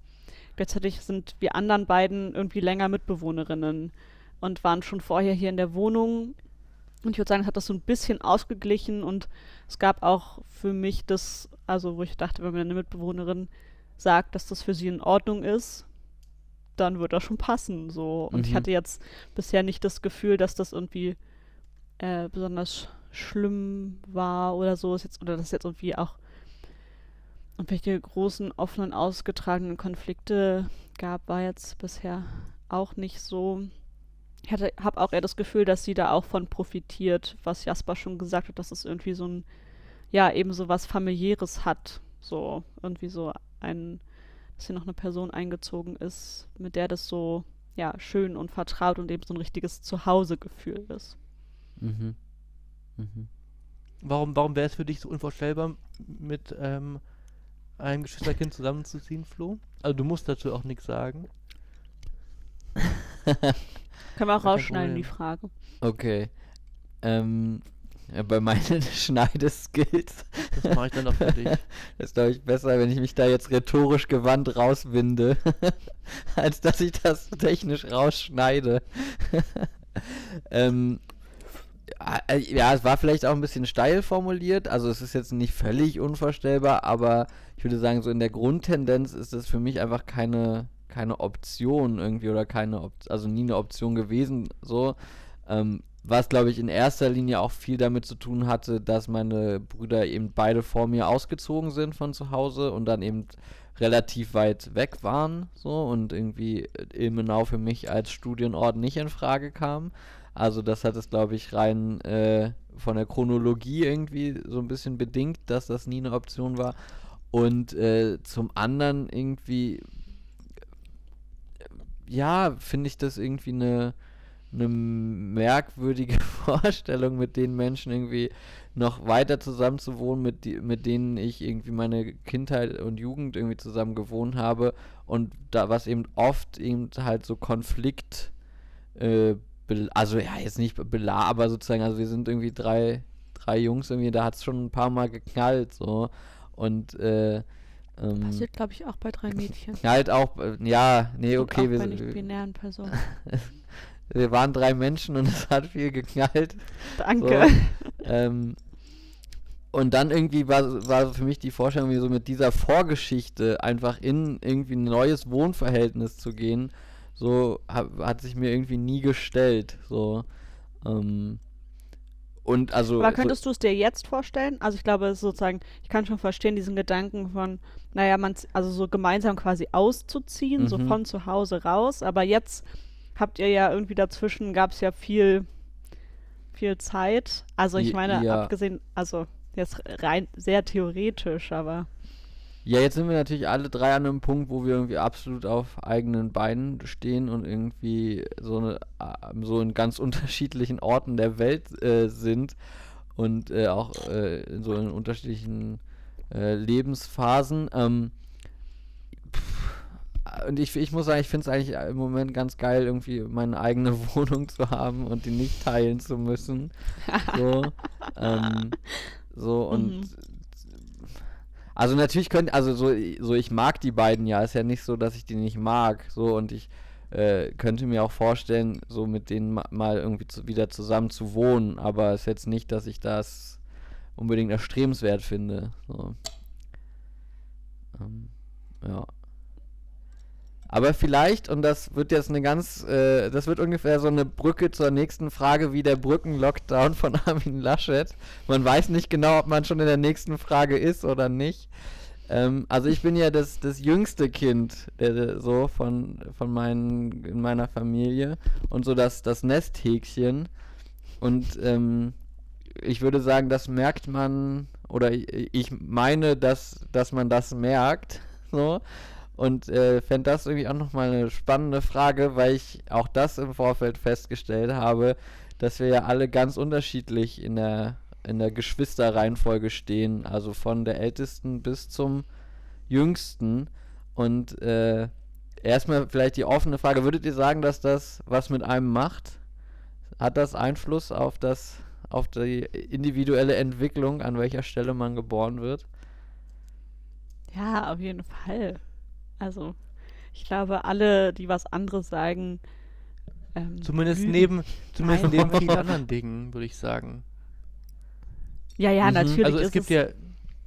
gleichzeitig sind wir anderen beiden irgendwie länger Mitbewohnerinnen und waren schon vorher hier in der Wohnung. Und ich würde sagen, es hat das so ein bisschen ausgeglichen und es gab auch für mich das, also wo ich dachte, wenn mir eine Mitbewohnerin sagt, dass das für sie in Ordnung ist, dann wird das schon passen. So. Und ich Mhm. hatte jetzt bisher nicht das Gefühl, dass das irgendwie äh, besonders schlimm war oder so. Ist jetzt, oder dass jetzt irgendwie auch irgendwelche großen, offenen, ausgetragenen Konflikte gab, war jetzt bisher auch nicht so. Ich habe auch eher das Gefühl, dass sie da auch von profitiert, was Jasper schon gesagt hat, dass es irgendwie so ein, ja, eben so was familiäres hat. So, irgendwie so ein, dass hier noch eine Person eingezogen ist, mit der das so, ja, schön und vertraut und eben so ein richtiges Zuhausegefühl ist. Mhm. Mhm. Warum, warum wäre es für dich so unvorstellbar, mit ähm, einem Geschwisterkind zusammenzuziehen, Flo? Also du musst dazu auch nichts sagen. Können wir auch rausschneiden, die. Frage. Okay. Ähm, ja, bei meinen Schneideskills Das mache ich dann auch für dich. ist, glaube ich, besser, wenn ich mich da jetzt rhetorisch gewandt rauswinde, als dass ich das technisch rausschneide. ähm, ja, äh, ja, es war vielleicht auch ein bisschen steil formuliert, also es ist jetzt nicht völlig unvorstellbar, aber ich würde sagen, so in der Grundtendenz ist das für mich einfach keine, keine Option irgendwie oder keine, Op also nie eine Option gewesen, so. Ähm, was, glaube ich, in erster Linie auch viel damit zu tun hatte, dass meine Brüder eben beide vor mir ausgezogen sind von zu Hause und dann eben relativ weit weg waren, so und irgendwie Ilmenau für mich als Studienort nicht in Frage kam. Also das hat es, glaube ich, rein äh, von der Chronologie irgendwie so ein bisschen bedingt, dass das nie eine Option war. Und äh, zum anderen irgendwie, ja, finde ich das irgendwie eine, eine merkwürdige Vorstellung, mit den Menschen irgendwie noch weiter zusammen zu wohnen, mit, die, mit denen ich irgendwie meine Kindheit und Jugend irgendwie zusammen gewohnt habe und da was eben oft eben halt so Konflikt, äh, also ja, jetzt nicht bela, aber sozusagen, also wir sind irgendwie drei, drei Jungs irgendwie, da hat es schon ein paar Mal geknallt, so und äh, ähm, Passiert, glaube ich, auch bei drei Mädchen. halt auch, äh, ja, nee, okay, auch wir, bei nicht binären Personen. wir waren drei Menschen und es hat viel geknallt. Danke. Ähm, und dann irgendwie war, war für mich die Vorstellung, wie so mit dieser Vorgeschichte einfach in irgendwie ein neues Wohnverhältnis zu gehen, so hab, hat sich mir irgendwie nie gestellt. So. Ähm, und also. Aber so, könntest du es dir jetzt vorstellen? Also ich glaube, es ist sozusagen, ich kann schon verstehen, diesen Gedanken von, naja, man, also so gemeinsam quasi auszuziehen, so Mhm. von zu Hause raus. Aber jetzt habt ihr ja irgendwie dazwischen, gab es ja viel, viel Zeit. Also ich meine, ja. abgesehen, also jetzt rein sehr theoretisch, aber Ja, jetzt sind wir natürlich alle drei an einem Punkt, wo wir irgendwie absolut auf eigenen Beinen stehen und irgendwie so, eine, äh, so in ganz unterschiedlichen Orten der Welt äh, sind und äh, auch äh, in so in unterschiedlichen äh, Lebensphasen. Ähm, und ich, ich muss sagen, ich finde es eigentlich im Moment ganz geil, irgendwie meine eigene Wohnung zu haben und die nicht teilen zu müssen. So, ähm, so und Mhm. also natürlich können, also so, so ich mag die beiden ja, ist ja nicht so, dass ich die nicht mag, so und ich äh, könnte mir auch vorstellen, so mit denen ma mal irgendwie zu, wieder zusammen zu wohnen, aber ist jetzt nicht, dass ich das unbedingt erstrebenswert finde. So. Ähm, ja. Aber vielleicht, und das wird jetzt eine ganz, äh, das wird ungefähr so eine Brücke zur nächsten Frage wie der Brückenlockdown von Armin Laschet. Man weiß nicht genau, ob man schon in der nächsten Frage ist oder nicht. Ähm, also ich bin ja das, das jüngste Kind der, so von, von meinen, in meiner Familie und so das, das Nesthäkchen. Und ähm, ich würde sagen, das merkt man, oder ich, ich meine, dass, dass man das merkt. So. Und äh, fände das irgendwie auch nochmal eine spannende Frage, weil ich auch das im Vorfeld festgestellt habe, dass wir ja alle ganz unterschiedlich in der, in der Geschwisterreihenfolge stehen. Also von der Ältesten bis zum Jüngsten. Und äh, erstmal vielleicht die offene Frage, würdet ihr sagen, dass das was mit einem macht? Hat das Einfluss auf das, auf die individuelle Entwicklung, an welcher Stelle man geboren wird? ja, auf jeden Fall. Also ich glaube, alle, die was anderes sagen, ähm, Zumindest lügen. neben, zumindest Nein. neben vielen anderen Dingen, würde ich sagen. Ja, ja, Mhm. natürlich Also es ist gibt es ja,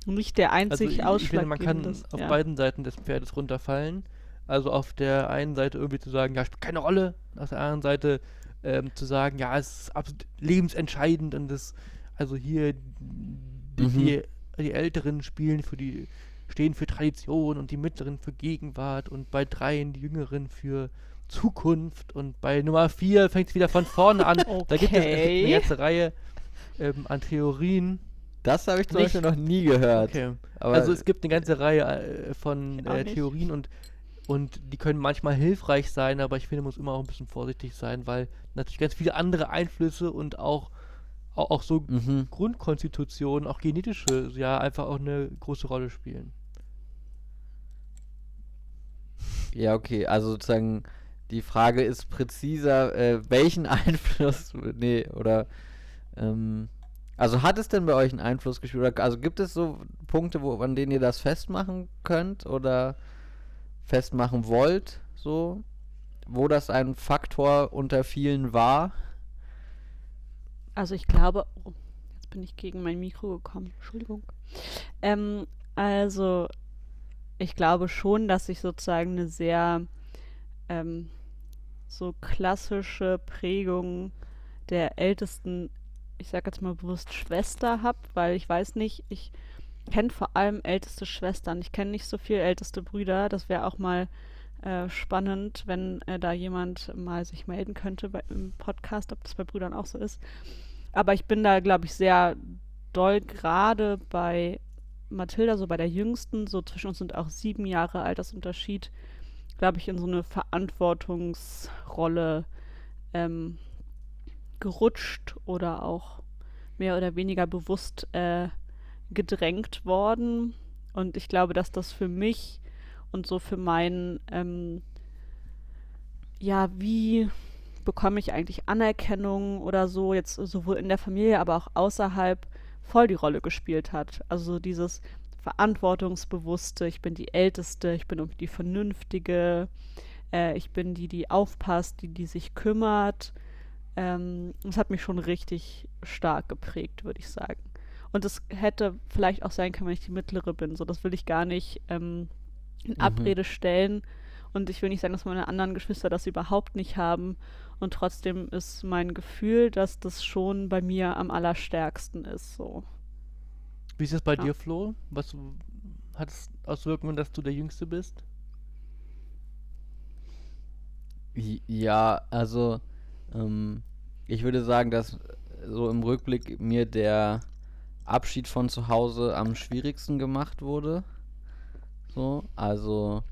nicht der also einzig ich, ich finde, man kann auf ja. beiden Seiten des Pferdes runterfallen. Also auf der einen Seite irgendwie zu sagen, ja, spielt keine Rolle. Auf der anderen Seite ähm, zu sagen, ja, es ist absolut lebensentscheidend und das, also hier die, Mhm. die, die Älteren spielen für die, stehen für Tradition und die Mittleren für Gegenwart und bei dreien die Jüngeren für Zukunft und bei Nummer vier fängt es wieder von vorne an. Da gibt es es gibt Okay. eine ganze Reihe ähm, an Theorien. Das habe ich zum Nicht- Beispiel noch nie gehört. Okay. Aber also es gibt eine ganze Reihe äh, von äh. Theorien und, und die können manchmal hilfreich sein, aber ich finde, man muss immer auch ein bisschen vorsichtig sein, weil natürlich ganz viele andere Einflüsse und auch, auch, auch so mhm. Grundkonstitutionen, auch genetische, ja, einfach auch eine große Rolle spielen. Ja, okay, also sozusagen die Frage ist präziser, äh, welchen Einfluss, nee, oder, ähm, also hat es denn bei euch einen Einfluss gespielt? Also gibt es so Punkte, wo, an denen ihr das festmachen könnt oder festmachen wollt, so, wo das ein Faktor unter vielen war? Also ich glaube, oh, jetzt bin ich gegen mein Mikro gekommen. Entschuldigung. Ähm, also ich glaube schon, dass ich sozusagen eine sehr ähm, so klassische Prägung der ältesten, ich sag jetzt mal bewusst Schwester habe, weil ich weiß nicht, ich kenne vor allem älteste Schwestern. Ich kenne nicht so viel älteste Brüder. Das wäre auch mal äh, spannend, wenn äh, da jemand mal sich melden könnte bei, im Podcast, ob das bei Brüdern auch so ist. Aber ich bin da, glaube ich, sehr doll gerade bei Mathilda, so bei der Jüngsten, so zwischen uns sind auch sieben Jahre Altersunterschied, glaube ich, in so eine Verantwortungsrolle ähm, gerutscht oder auch mehr oder weniger bewusst äh, gedrängt worden. Und ich glaube, dass das für mich und so für meinen, ähm, ja, wie bekomme ich eigentlich Anerkennung oder so, jetzt sowohl in der Familie, aber auch außerhalb, voll die Rolle gespielt hat. Also dieses Verantwortungsbewusste, ich bin die Älteste, ich bin irgendwie die Vernünftige, äh, ich bin die, die aufpasst, die, die sich kümmert. Ähm, das hat mich schon richtig stark geprägt, würde ich sagen. Und es hätte vielleicht auch sein können, wenn ich die mittlere bin. So, das will ich gar nicht ähm, in Mhm. Abrede stellen. Und ich will nicht sagen, dass meine anderen Geschwister das überhaupt nicht haben. Und trotzdem ist mein Gefühl, dass das schon bei mir am allerstärksten ist. So. Wie ist es bei Ja. dir, Flo? Was hat es Auswirkungen, dass du der Jüngste bist? Ja, also ähm, ich würde sagen, dass so im Rückblick mir der Abschied von zu Hause am schwierigsten gemacht wurde. So, also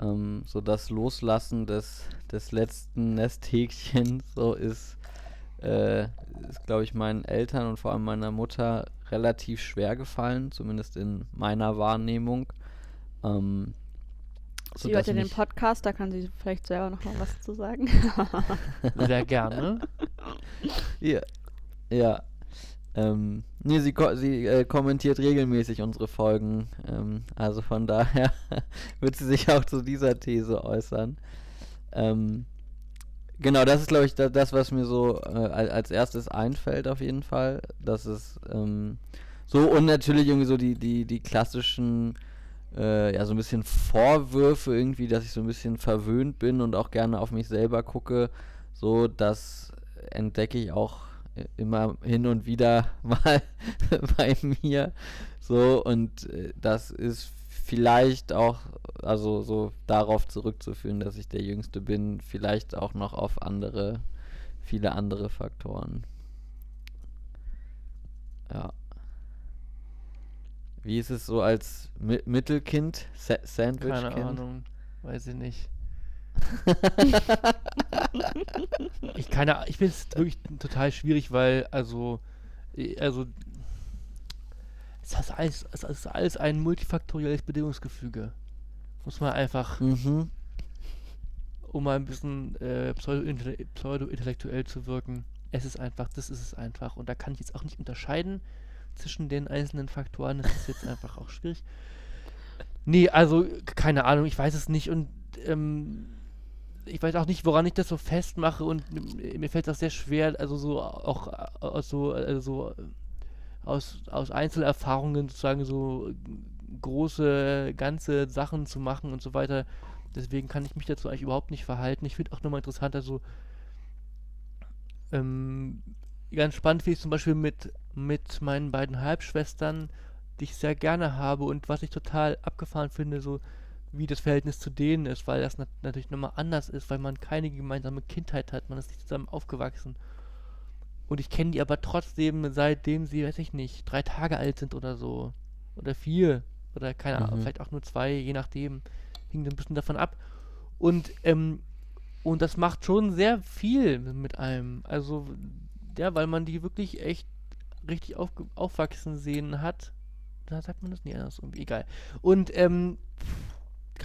ähm, so das Loslassen des, des letzten Nesthäkchens so ist, äh, ist glaube ich, meinen Eltern und vor allem meiner Mutter relativ schwer gefallen, zumindest in meiner Wahrnehmung. Ähm, Sie sodass hört ja den Podcast, da kann sie vielleicht selber noch mal was zu sagen. Sehr gerne. Ja. Ja. Ähm, nee, sie, ko sie äh, kommentiert regelmäßig unsere Folgen. Ähm, also von daher wird sie sich auch zu dieser These äußern. Ähm, genau, das ist, glaube ich, da, das, was mir so äh, al- als erstes einfällt, auf jeden Fall. Das ist ähm, so und natürlich irgendwie so die, die, die klassischen, äh, ja, so ein bisschen Vorwürfe irgendwie, dass ich so ein bisschen verwöhnt bin und auch gerne auf mich selber gucke. So, das entdecke ich auch immer hin und wieder mal bei mir. So, und äh, das ist vielleicht auch, also so darauf zurückzuführen, dass ich der Jüngste bin, vielleicht auch noch auf andere, viele andere Faktoren. Ja. Wie ist es so als Mi Mittelkind, Sa Sandwich-Kind? Keine Ahnung. Weiß ich nicht. Ich keine, ich finde es wirklich total schwierig, weil also äh, also es ist alles, es ist alles ein multifaktorielles Bedingungsgefüge. Muss man einfach, Mhm. um mal ein bisschen äh, pseudo-intelle- pseudo-intellektuell zu wirken. Es ist einfach, das ist es einfach. Und da kann ich jetzt auch nicht unterscheiden zwischen den einzelnen Faktoren. Das ist jetzt einfach auch schwierig. Nee, also keine Ahnung, ich weiß es nicht und ähm, ich weiß auch nicht, woran ich das so festmache und mir fällt das sehr schwer, also so auch aus so also aus, aus Einzelerfahrungen sozusagen so große ganze Sachen zu machen und so weiter. Deswegen kann ich mich dazu eigentlich überhaupt nicht verhalten. Ich finde auch nochmal interessant, also ähm, ganz spannend finde ich zum Beispiel mit, mit meinen beiden Halbschwestern, die ich sehr gerne habe und was ich total abgefahren finde, so wie das Verhältnis zu denen ist, weil das nat natürlich nochmal anders ist, weil man keine gemeinsame Kindheit hat, man ist nicht zusammen aufgewachsen. Und ich kenne die aber trotzdem, seitdem sie, weiß ich nicht, drei Tage alt sind oder so. Oder vier. Oder keine Ahnung, Mhm. vielleicht auch nur zwei, je nachdem. Hing ein bisschen davon ab. Und, ähm, und das macht schon sehr viel mit einem. Also, ja, weil man die wirklich echt richtig aufge aufwachsen sehen hat. Da sagt man das nie anders irgendwie. Egal. Und, ähm,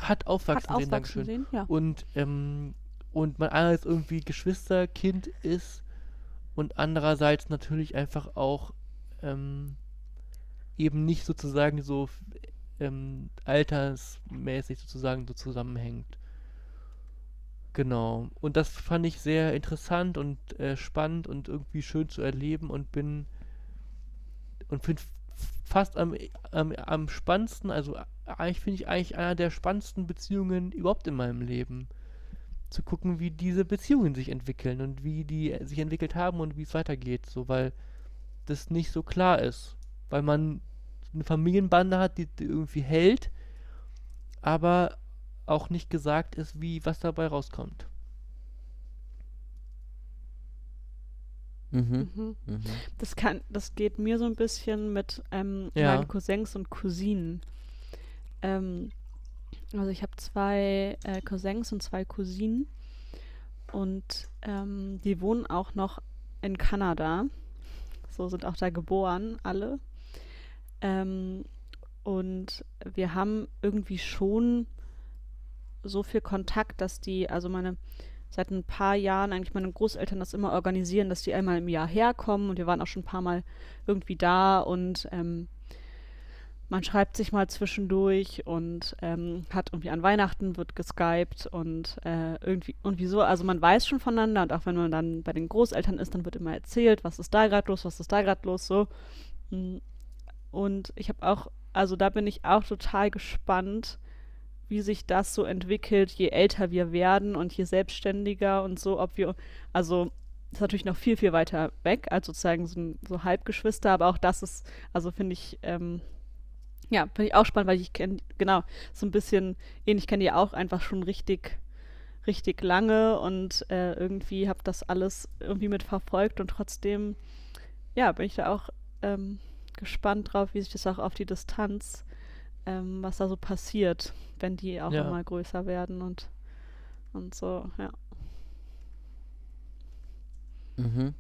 hat aufwachsen Hat sehen, aufwachsen sehen, ja. Und, ähm, und man einerseits irgendwie Geschwisterkind ist und andererseits natürlich einfach auch ähm, eben nicht sozusagen so ähm, altersmäßig sozusagen so zusammenhängt. Genau. Und das fand ich sehr interessant und äh, spannend und irgendwie schön zu erleben und bin und finde fast am, am, am spannendsten, also a- eigentlich finde ich eigentlich einer der spannendsten Beziehungen überhaupt in meinem Leben. Zu gucken, wie diese Beziehungen sich entwickeln und wie die äh, sich entwickelt haben und wie es weitergeht, so weil das nicht so klar ist. Weil man eine Familienbande hat, die, die irgendwie hält, aber auch nicht gesagt ist, wie was dabei rauskommt. Mhm. Mhm. Mhm. Das kann, das geht mir so ein bisschen mit ähm, Ja. meinen Cousins und Cousinen. Ähm, also ich habe zwei äh, Cousins und zwei Cousinen und ähm, die wohnen auch noch in Kanada. So sind auch da geboren, alle. Ähm, und wir haben irgendwie schon so viel Kontakt, dass die, also meine, seit ein paar Jahren eigentlich meine Großeltern das immer organisieren, dass die einmal im Jahr herkommen und wir waren auch schon ein paar Mal irgendwie da und ähm, man schreibt sich mal zwischendurch und ähm, hat irgendwie an Weihnachten wird geskypt und äh, irgendwie, irgendwie so, also man weiß schon voneinander und auch wenn man dann bei den Großeltern ist, dann wird immer erzählt, was ist da gerade los, was ist da gerade los, so. Und ich habe auch, also da bin ich auch total gespannt, wie sich das so entwickelt, je älter wir werden und je selbstständiger und so, ob wir, also ist natürlich noch viel, viel weiter weg als sozusagen so, so Halbgeschwister, aber auch das ist, also finde ich, ähm, ja, finde ich auch spannend, weil ich kenne, genau, so ein bisschen ähnlich kenne die auch einfach schon richtig, richtig lange und äh, irgendwie habe das alles irgendwie mitverfolgt und trotzdem, ja, bin ich da auch ähm, gespannt drauf, wie sich das auch auf die Distanz, ähm, was da so passiert, wenn die auch Ja. immer größer werden und, und so, ja. Mhm.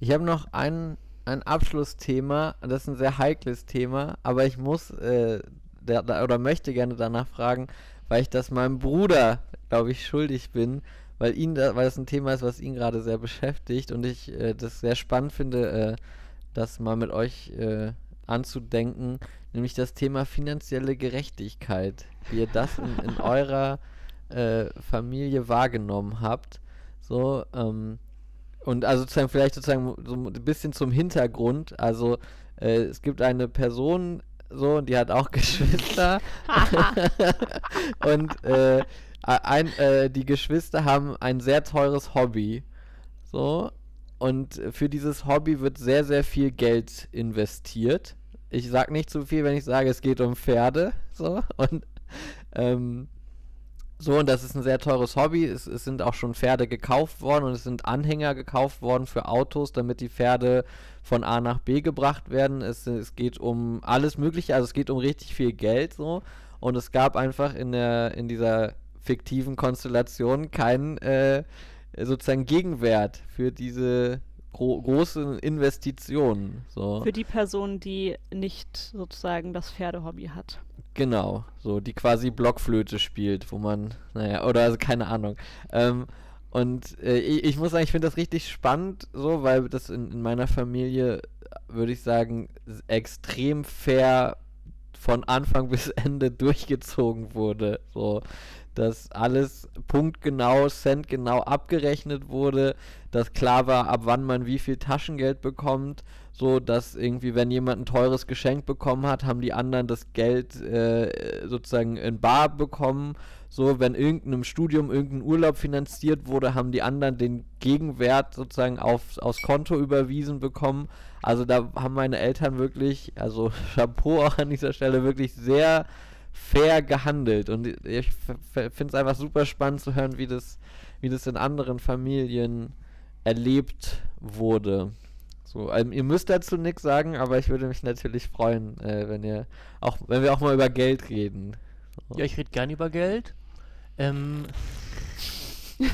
Ich habe noch ein, ein Abschlussthema, das ist ein sehr heikles Thema, aber ich muss äh, da, da, oder möchte gerne danach fragen, weil ich das meinem Bruder, glaube ich, schuldig bin, weil ihn da, weil das ein Thema ist, was ihn gerade sehr beschäftigt und ich äh, das sehr spannend finde, äh, das mal mit euch äh, anzudenken, nämlich das Thema finanzielle Gerechtigkeit, wie ihr das in, in eurer äh, Familie wahrgenommen habt. So, ähm, und also sozusagen vielleicht sozusagen so ein bisschen zum Hintergrund. Also äh, es gibt eine Person so und die hat auch Geschwister. und äh, ein, äh, die Geschwister haben ein sehr teures Hobby. So. Und für dieses Hobby wird sehr, sehr viel Geld investiert. Ich sag nicht zu viel, wenn ich sage, es geht um Pferde. So. Und ähm, so, und das ist ein sehr teures Hobby. Es, es sind auch schon Pferde gekauft worden und es sind Anhänger gekauft worden für Autos, damit die Pferde von A nach B gebracht werden. Es, es geht um alles Mögliche, also es geht um richtig viel Geld so. Und es gab einfach in der, in dieser fiktiven Konstellation keinen äh, sozusagen Gegenwert für diese gro großen Investitionen. So. Für die Person, die nicht sozusagen das Pferdehobby hat. Genau, so, die quasi Blockflöte spielt, wo man, naja, oder also keine Ahnung. Ähm, und äh, ich, ich muss sagen, ich finde das richtig spannend, so, weil das in, in meiner Familie, würde ich sagen, extrem fair von Anfang bis Ende durchgezogen wurde. So, dass alles punktgenau, centgenau abgerechnet wurde, dass klar war, ab wann man wie viel Taschengeld bekommt, so dass irgendwie, wenn jemand ein teures Geschenk bekommen hat, haben die anderen das Geld äh, sozusagen in bar bekommen. So, wenn irgendeinem Studium irgendein Urlaub finanziert wurde, haben die anderen den Gegenwert sozusagen auf, aufs Konto überwiesen bekommen. Also da haben meine Eltern wirklich, also Chapeau auch an dieser Stelle, wirklich sehr fair gehandelt. Und ich finde es einfach super spannend zu hören, wie das, wie das in anderen Familien erlebt wurde. So, ähm, ihr müsst dazu nichts sagen, aber ich würde mich natürlich freuen, äh, wenn ihr auch, wenn wir auch mal über Geld reden. So. Ja, ich rede gern über Geld. Ähm, ich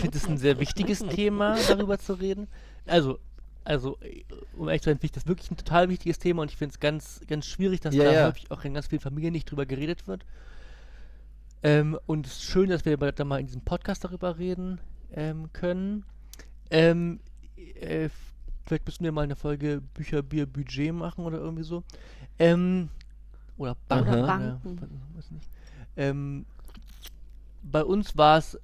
finde es ein sehr wichtiges Thema, darüber zu reden. Also, also, äh, um ehrlich zu sein, finde ich das wirklich ein total wichtiges Thema und ich finde es ganz, ganz schwierig, dass Ja, da ja. häufig auch in ganz vielen Familien nicht drüber geredet wird. Ähm, und es ist schön, dass wir da mal in diesem Podcast darüber reden ähm, können. Ähm, äh, vielleicht müssen wir mal eine Folge Bücher, Bier, Budget machen oder irgendwie so. Ähm, oder Banken. Ja, Banken. weiß nicht. Ähm, bei uns war es.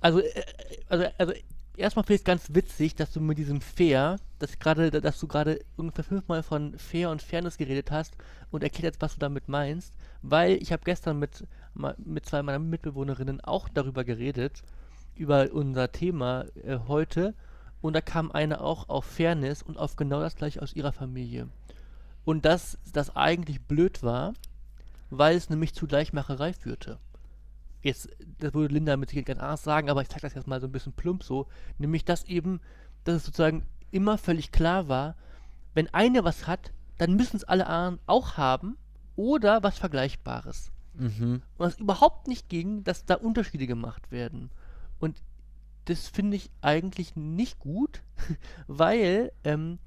Also, äh, also, also erstmal finde ich es ganz witzig, dass du mit diesem Fair, dass gerade, dass du gerade ungefähr fünfmal von Fair und Fairness geredet hast und erklärt jetzt, was du damit meinst, weil ich habe gestern mit, mit zwei meiner Mitbewohnerinnen auch darüber geredet, über unser Thema äh, heute und da kam eine auch auf Fairness und auf genau das gleiche aus ihrer Familie. Und dass das eigentlich blöd war, weil es nämlich zu Gleichmacherei führte. Jetzt, das würde Linda mit Sicherheit ganz anders sagen, aber ich sage das jetzt mal so ein bisschen plump so, nämlich dass eben, dass es sozusagen immer völlig klar war, wenn eine was hat, dann müssen es alle anderen auch haben oder was Vergleichbares. Mhm. Und es überhaupt nicht ging, dass da Unterschiede gemacht werden. Und das finde ich eigentlich nicht gut, weil, ähm,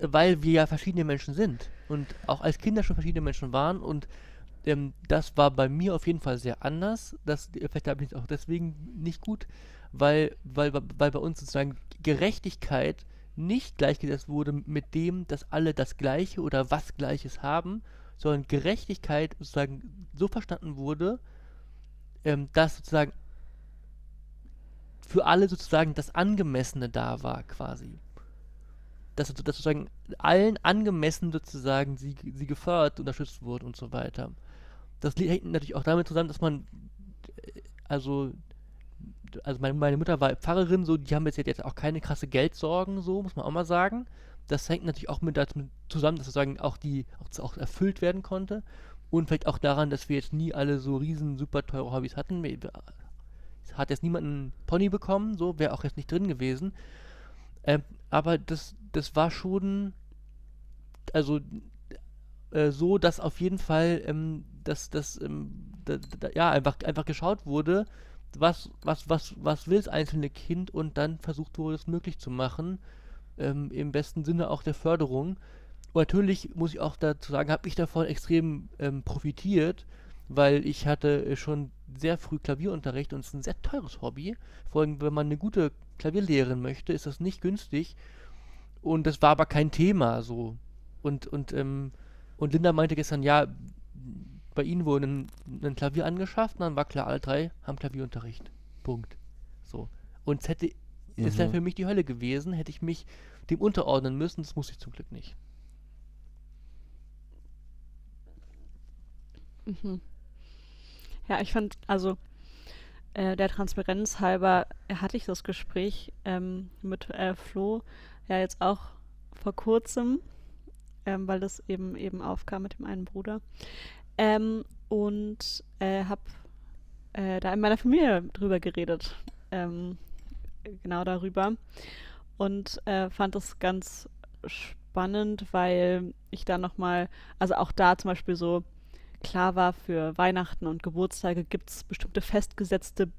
weil wir ja verschiedene Menschen sind und auch als Kinder schon verschiedene Menschen waren und ähm, das war bei mir auf jeden Fall sehr anders. Das vielleicht habe ich es auch deswegen nicht gut, weil, weil, weil bei uns sozusagen Gerechtigkeit nicht gleichgesetzt wurde mit dem, dass alle das Gleiche oder was Gleiches haben, sondern Gerechtigkeit sozusagen so verstanden wurde, ähm, dass sozusagen für alle sozusagen das Angemessene da war, quasi. Dass, dass sozusagen allen angemessen sozusagen sie, sie gefördert, unterstützt wurde und so weiter. Das hängt natürlich auch damit zusammen, dass man, äh, also, also meine, meine Mutter war Pfarrerin, so, die haben jetzt, jetzt auch keine krasse Geldsorgen, so, muss man auch mal sagen. Das hängt natürlich auch mit zusammen, dass sozusagen auch die auch, auch erfüllt werden konnte. Und vielleicht auch daran, dass wir jetzt nie alle so riesen super teure Hobbys hatten. Wir, hat jetzt niemand einen Pony bekommen, so wäre auch jetzt nicht drin gewesen. Ähm, aber das, das war schon, also äh, so, dass auf jeden Fall, ähm, dass das, ähm, da, da, ja, einfach, einfach geschaut wurde, was, was, was, was will das einzelne Kind und dann versucht wurde, es möglich zu machen, ähm, im besten Sinne auch der Förderung. Und natürlich muss ich auch dazu sagen, habe ich davon extrem ähm, profitiert, weil ich hatte äh, schon sehr früh Klavierunterricht und es ist ein sehr teures Hobby. Vor allem, wenn man eine gute Klavierlehrerin möchte, ist das nicht günstig. Und das war aber kein Thema so. Und, und, ähm, und Linda meinte gestern, ja, bei ihnen wurde ein, ein Klavier angeschafft und dann war klar, alle drei haben Klavierunterricht. Punkt. So. Und es hätte, mhm. es wäre für mich die Hölle gewesen, hätte ich mich dem unterordnen müssen, das muss ich zum Glück nicht. Mhm. Ja, ich fand, also äh, der Transparenz halber hatte ich das Gespräch ähm, mit äh, Flo ja jetzt auch vor kurzem, ähm, weil das eben eben aufkam mit dem einen Bruder. Ähm, und äh, habe äh, da in meiner Familie drüber geredet. Ähm, genau darüber. Und äh, fand das ganz spannend, weil ich da nochmal, also auch da zum Beispiel so klar war, für Weihnachten und Geburtstage gibt es bestimmte festgesetzte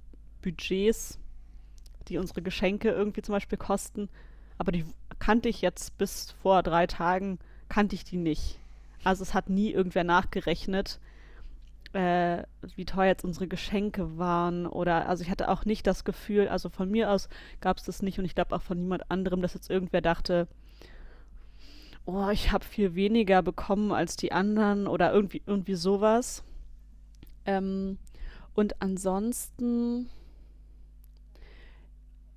Budgets, die unsere Geschenke irgendwie zum Beispiel kosten. Aber die kannte ich jetzt bis vor drei Tagen, kannte ich die nicht. Also es hat nie irgendwer nachgerechnet, äh, wie teuer jetzt unsere Geschenke waren. Oder also ich hatte auch nicht das Gefühl, also von mir aus gab es das nicht und ich glaube auch von niemand anderem, dass jetzt irgendwer dachte, oh, ich habe viel weniger bekommen als die anderen oder irgendwie, irgendwie sowas. Ähm, und ansonsten,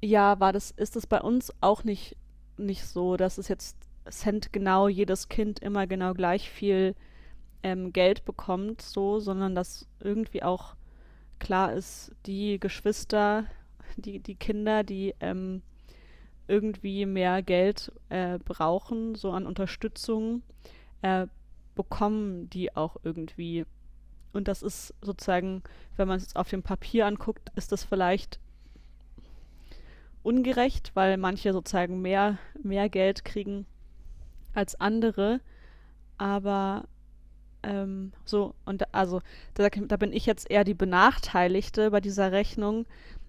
ja, war das, ist es bei uns auch nicht, nicht so, dass es jetzt Cent genau jedes Kind immer genau gleich viel ähm, Geld bekommt, so, sondern dass irgendwie auch klar ist, die Geschwister, die, die Kinder, die ähm, irgendwie mehr Geld äh, brauchen, so an Unterstützung, äh, bekommen die auch irgendwie. Und das ist sozusagen, wenn man es jetzt auf dem Papier anguckt, ist das vielleicht ungerecht, weil manche sozusagen mehr, mehr Geld kriegen als andere. Aber ähm, so, und also da, da bin ich jetzt eher die Benachteiligte bei dieser Rechnung,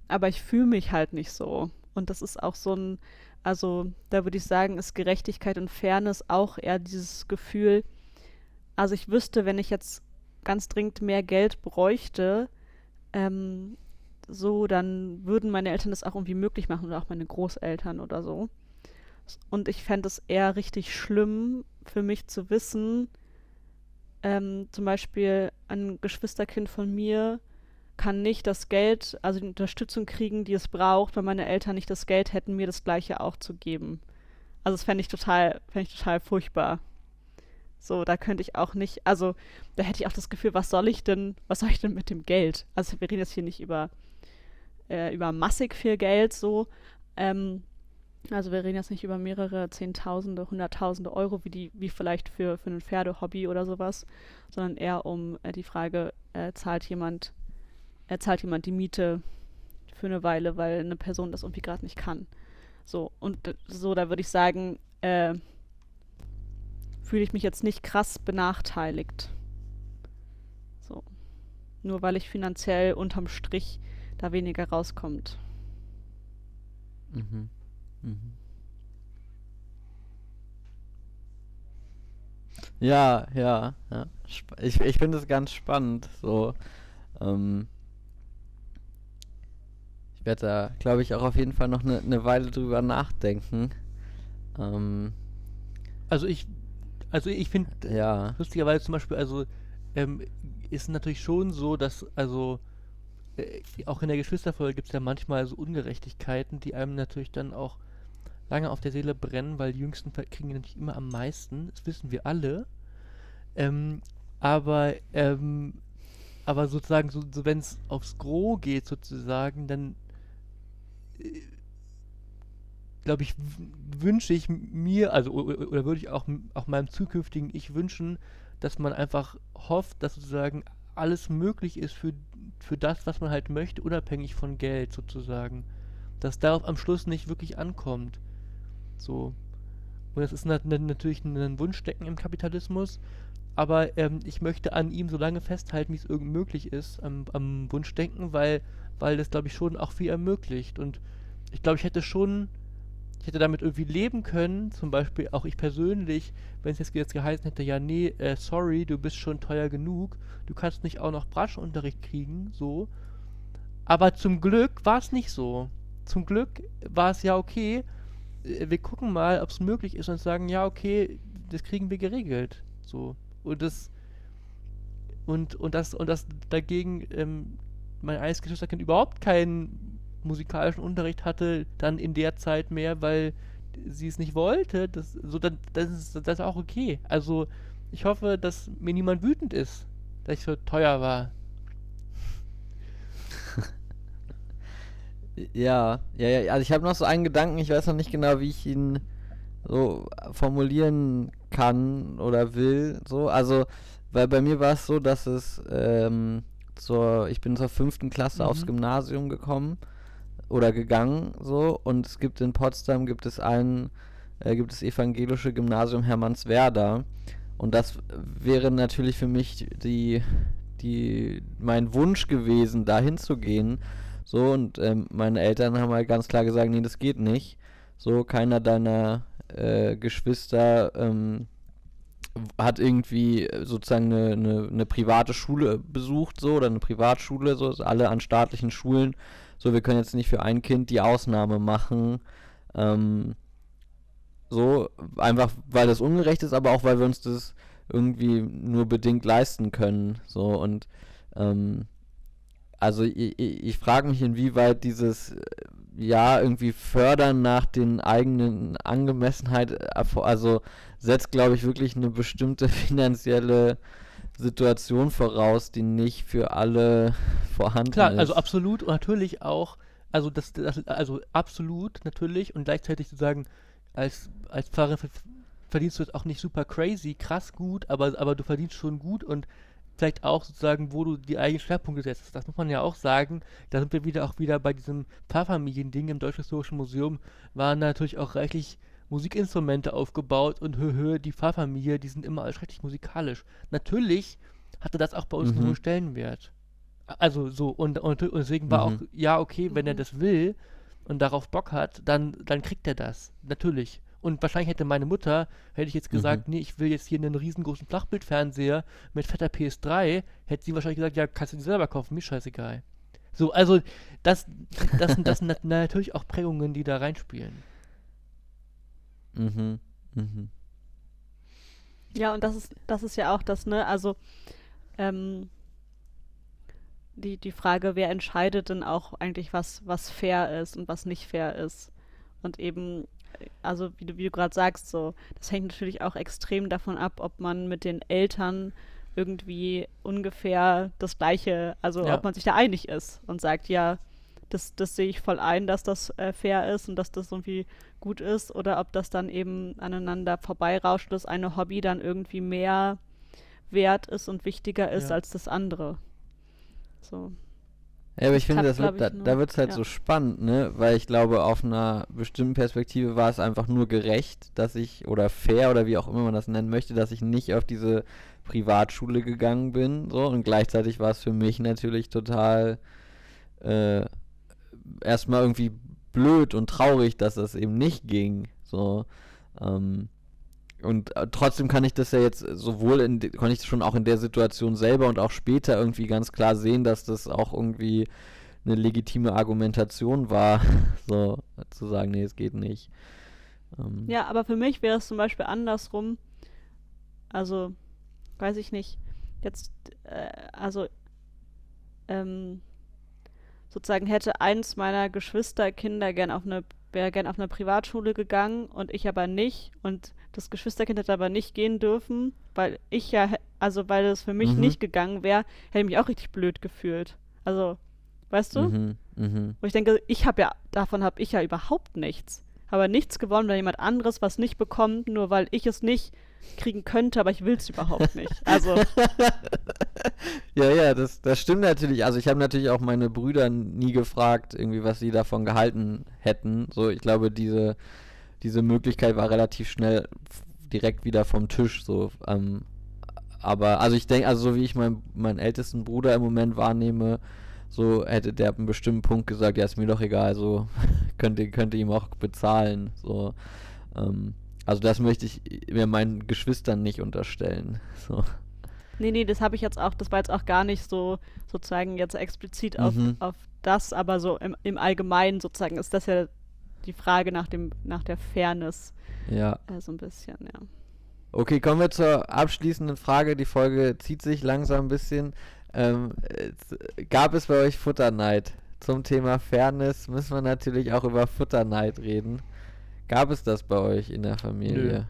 aber ich fühle mich halt nicht so. Und das ist auch so ein, also da würde ich sagen, ist Gerechtigkeit und Fairness auch eher dieses Gefühl, also ich wüsste, wenn ich jetzt ganz dringend mehr Geld bräuchte, ähm, so, dann würden meine Eltern das auch irgendwie möglich machen oder auch meine Großeltern oder so. Und ich fände es eher richtig schlimm für mich zu wissen, ähm, zum Beispiel ein Geschwisterkind von mir kann nicht das Geld, also die Unterstützung kriegen, die es braucht, weil meine Eltern nicht das Geld hätten, mir das gleiche auch zu geben. Also das fände ich total, fände ich total furchtbar. So, da könnte ich auch nicht, also da hätte ich auch das Gefühl, was soll ich denn, was soll ich denn mit dem Geld? Also wir reden jetzt hier nicht über, äh, über massig viel Geld so. Ähm, also wir reden jetzt nicht über mehrere Zehntausende, Hunderttausende Euro, wie die, wie vielleicht für, für ein Pferdehobby oder sowas, sondern eher um äh, die Frage, äh, zahlt jemand er zahlt jemand die Miete für eine Weile, weil eine Person das irgendwie gerade nicht kann. So, und so, da würde ich sagen, äh, fühle ich mich jetzt nicht krass benachteiligt. So. Nur weil ich finanziell unterm Strich da weniger rauskommt. Mhm. Mhm. Ja, ja, ja. Sp- Ich, ich finde es ganz spannend. So, ähm, ich werde da, glaube ich, auch auf jeden Fall noch eine ne Weile drüber nachdenken. Ähm, Also ich, also ich finde ja. lustigerweise zum Beispiel, also ähm, ist natürlich schon so, dass, also äh, auch in der Geschwisterfolge gibt es ja manchmal so Ungerechtigkeiten, die einem natürlich dann auch lange auf der Seele brennen, weil die Jüngsten kriegen natürlich immer am meisten, das wissen wir alle. Ähm, aber, ähm, aber sozusagen, so, so wenn es aufs Gros geht sozusagen, dann glaube ich, wünsche ich mir, also oder würde ich auch, auch meinem zukünftigen Ich wünschen, dass man einfach hofft, dass sozusagen alles möglich ist für, für das, was man halt möchte, unabhängig von Geld sozusagen. Dass darauf am Schluss nicht wirklich ankommt. So. Und das ist nat nat- natürlich ein Wunschdenken im Kapitalismus, aber ähm, ich möchte an ihm so lange festhalten, wie es irgend möglich ist, am, am Wunschdenken, weil, weil das, glaube ich, schon auch viel ermöglicht. Und ich glaube, ich hätte schon, ich hätte damit irgendwie leben können, zum Beispiel auch ich persönlich, wenn es jetzt, jetzt geheißen hätte, ja, nee, äh, sorry, du bist schon teuer genug, du kannst nicht auch noch Braschunterricht kriegen, so. Aber zum Glück war es nicht so. Zum Glück war es ja okay, wir gucken mal, ob es möglich ist und sagen, ja, okay, das kriegen wir geregelt. So. Und das und, und das und das dagegen ähm, mein eines Geschwisterkind überhaupt keinen musikalischen Unterricht hatte, dann in der Zeit mehr, weil sie es nicht wollte, das so dann das ist das ist auch okay. Also ich hoffe, dass mir niemand wütend ist, dass ich so teuer war. Ja, ja, ja. Also ich habe noch so einen Gedanken, ich weiß noch nicht genau, wie ich ihn so formulieren kann oder will. So, also, weil bei mir war es so, dass es ähm, zur, ich bin zur fünften Klasse aufs Mhm. Gymnasium gekommen oder gegangen, so, und es gibt in Potsdam gibt es ein, äh, gibt es evangelische Gymnasium Hermannswerda. Und das wäre natürlich für mich die, die, mein Wunsch gewesen, da hinzugehen. So, und ähm, meine Eltern haben halt ganz klar gesagt, nee, das geht nicht. So, keiner deiner äh, Geschwister ähm, hat irgendwie äh, sozusagen eine, eine, eine private Schule besucht, so, oder eine Privatschule, so, also alle an staatlichen Schulen. So, wir können jetzt nicht für ein Kind die Ausnahme machen. Ähm, so, einfach weil das ungerecht ist, aber auch weil wir uns das irgendwie nur bedingt leisten können. So, und ähm, also ich, ich, ich frage mich, inwieweit dieses äh, ja irgendwie Fördern nach den eigenen Angemessenheit, äh, also setzt, glaube ich, wirklich eine bestimmte finanzielle Situation voraus, die nicht für alle vorhanden Klar, ist. also absolut und natürlich auch, also das, das also absolut natürlich und gleichzeitig sozusagen als als Pfarrer ver- verdienst du jetzt auch nicht super crazy, krass gut, aber aber du verdienst schon gut und vielleicht auch sozusagen, wo du die eigenen Schwerpunkte setzt. Das muss man ja auch sagen. Da sind wir wieder auch wieder bei diesem Pfarrfamilien-Ding im Deutsch-Historischen Museum, waren natürlich auch reichlich Musikinstrumente aufgebaut und hö, hö, die Pfarrfamilie, die sind immer schrecklich musikalisch. Natürlich hatte das auch bei uns einen Mhm. hohen Stellenwert. Also so, und, und, und deswegen war Mhm. auch, ja, okay, wenn er Mhm. das will und darauf Bock hat, dann, dann kriegt er das. Natürlich. Und wahrscheinlich hätte meine Mutter, hätte ich jetzt gesagt, nee, ich will jetzt hier einen riesengroßen Flachbildfernseher mit fetter PS3, hätte sie wahrscheinlich gesagt, ja, kannst du dir selber kaufen, mir scheißegal. So, also das, das, sind- das sind nat- natürlich auch Prägungen, die da reinspielen. Mhm. Mhm. Ja, und das ist, das ist ja auch das, ne? Also, ähm, die, die Frage, wer entscheidet denn auch eigentlich, was, was fair ist und was nicht fair ist. Und eben, also wie du, wie du gerade sagst, so, das hängt natürlich auch extrem davon ab, ob man mit den Eltern irgendwie ungefähr das Gleiche, also Ja. ob man sich da einig ist und sagt, ja, das, das sehe ich voll ein, dass das äh, fair ist und dass das irgendwie gut ist, oder ob das dann eben aneinander vorbeirauscht, dass eine Hobby dann irgendwie mehr wert ist und wichtiger ist Ja. als das andere. So. Ja, aber ich finde, das wird, da, da wird es halt Ja. so spannend, ne? Weil ich glaube, auf einer bestimmten Perspektive war es einfach nur gerecht, dass ich, oder fair oder wie auch immer man das nennen möchte, dass ich nicht auf diese Privatschule gegangen bin, so. Und gleichzeitig war es für mich natürlich total äh, erstmal irgendwie blöd und traurig, dass das eben nicht ging, so. Ähm, und äh, trotzdem kann ich das ja jetzt sowohl in, kann ich schon auch in der Situation selber und auch später irgendwie ganz klar sehen, dass das auch irgendwie eine legitime Argumentation war, so zu sagen, nee, es geht nicht. Ähm, Ja, aber für mich wäre es zum Beispiel andersrum. Also, weiß ich nicht. Jetzt, äh, also, ähm, sozusagen hätte eins meiner Geschwisterkinder gern auf eine, wäre gern auf eine Privatschule gegangen und ich aber nicht. Und das Geschwisterkind hätte aber nicht gehen dürfen, weil ich ja, also weil es für mich Mhm. nicht gegangen wäre, hätte ich mich auch richtig blöd gefühlt. Also, weißt du? Mhm, mhm. Wo ich denke, ich habe ja, davon habe ich ja überhaupt nichts. Habe nichts gewonnen, weil jemand anderes was nicht bekommt, nur weil ich es nicht kriegen könnte, aber ich will es überhaupt nicht. Also, ja, ja, das, das stimmt natürlich. Also ich habe natürlich auch meine Brüder nie gefragt, irgendwie, was sie davon gehalten hätten. So, ich glaube, diese, diese Möglichkeit war relativ schnell direkt wieder vom Tisch. So, ähm, aber, also ich denke, also so wie ich mein, meinen ältesten Bruder im Moment wahrnehme, so hätte der ab einem bestimmten Punkt gesagt, ja, ist mir doch egal, so könnte, könnte ihm auch bezahlen. So, ähm, also das möchte ich mir meinen Geschwistern nicht unterstellen. So. nee, nee, das habe ich jetzt auch, das war jetzt auch gar nicht so sozusagen jetzt explizit auf, Mhm. auf das, aber so im, im Allgemeinen sozusagen ist das ja die Frage nach dem, nach der Fairness, Ja. äh, so ein bisschen, ja. Okay, kommen wir zur abschließenden Frage. Die Folge zieht sich langsam ein bisschen. Ähm, gab es bei euch Futterneid? Zum Thema Fairness müssen wir natürlich auch über Futterneid reden. Gab es das bei euch in der Familie?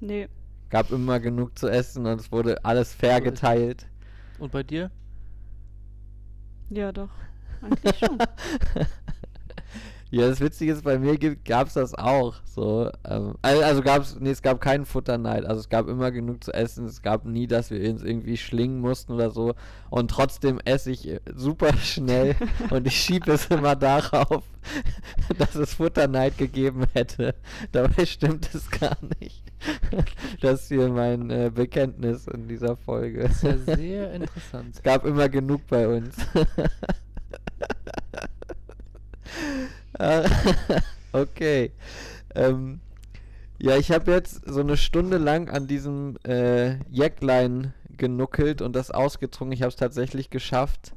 Nee, Gab immer genug zu essen und es wurde alles fair geteilt. Und bei dir? ja doch, eigentlich schon. Ja, das Witzige ist, bei mir gab es das auch. So, ähm, also, also gab es, nee, es gab keinen Futterneid. Also es gab immer genug zu essen. Es gab nie, dass wir uns irgendwie schlingen mussten oder so. Und trotzdem esse ich äh, super schnell und ich schiebe es immer darauf, dass es Futterneid gegeben hätte. Dabei stimmt es gar nicht. Das ist hier mein äh, Bekenntnis in dieser Folge. Das ist ja sehr interessant. Es gab immer genug bei uns. Ah, okay. Ähm, ja, ich habe jetzt so eine Stunde lang an diesem äh, Jäcklein genuckelt und das ausgetrunken. Ich habe es tatsächlich geschafft.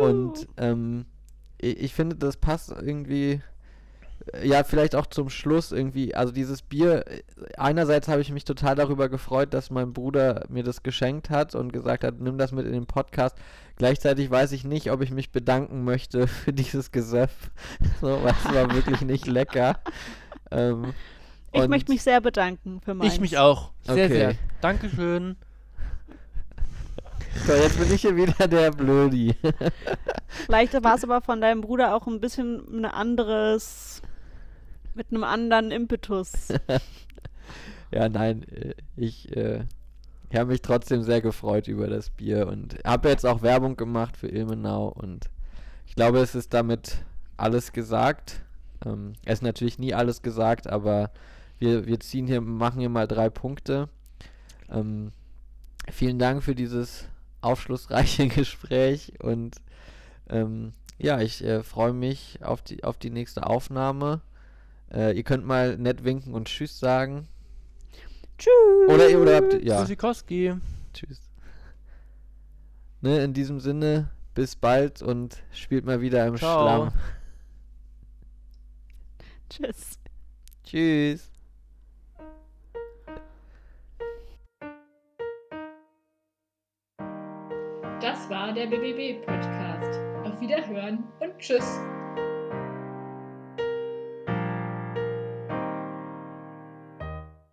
Und ähm, ich, ich finde, das passt irgendwie. Ja, vielleicht auch zum Schluss irgendwie. Also dieses Bier, äh, einerseits habe ich mich total darüber gefreut, dass mein Bruder mir das geschenkt hat und gesagt hat, nimm das mit in den Podcast. Gleichzeitig weiß ich nicht, ob ich mich bedanken möchte für dieses Gesöff. So, weil es war wirklich nicht lecker. Ähm, Ich möchte mich sehr bedanken für meins. Ich mich auch. Sehr, Okay. sehr. Dankeschön. So, jetzt bin ich hier wieder der Blödi. Vielleicht war es aber von deinem Bruder auch ein bisschen ein anderes, mit einem anderen Impetus. Ja, nein, äh, ich, äh, ich habe mich trotzdem sehr gefreut über das Bier und habe jetzt auch Werbung gemacht für Ilmenau und ich glaube, es ist damit alles gesagt. Ähm, es ist natürlich nie alles gesagt, aber wir, wir ziehen hier, machen hier mal drei Punkte. Ähm, vielen Dank für dieses aufschlussreiche Gespräch und ähm, ja, ich äh, freue mich auf die, auf die nächste Aufnahme. Äh, ihr könnt mal nett winken und Tschüss sagen. Tschüss. Oder, oder habt ja, Tschüssikowski. tschüss. Ne, in diesem Sinne, bis bald und spielt mal wieder im Ciao. Schlamm. Tschüss. Tschüss. Das war der BBB Podcast. Auf Wiederhören und Tschüss.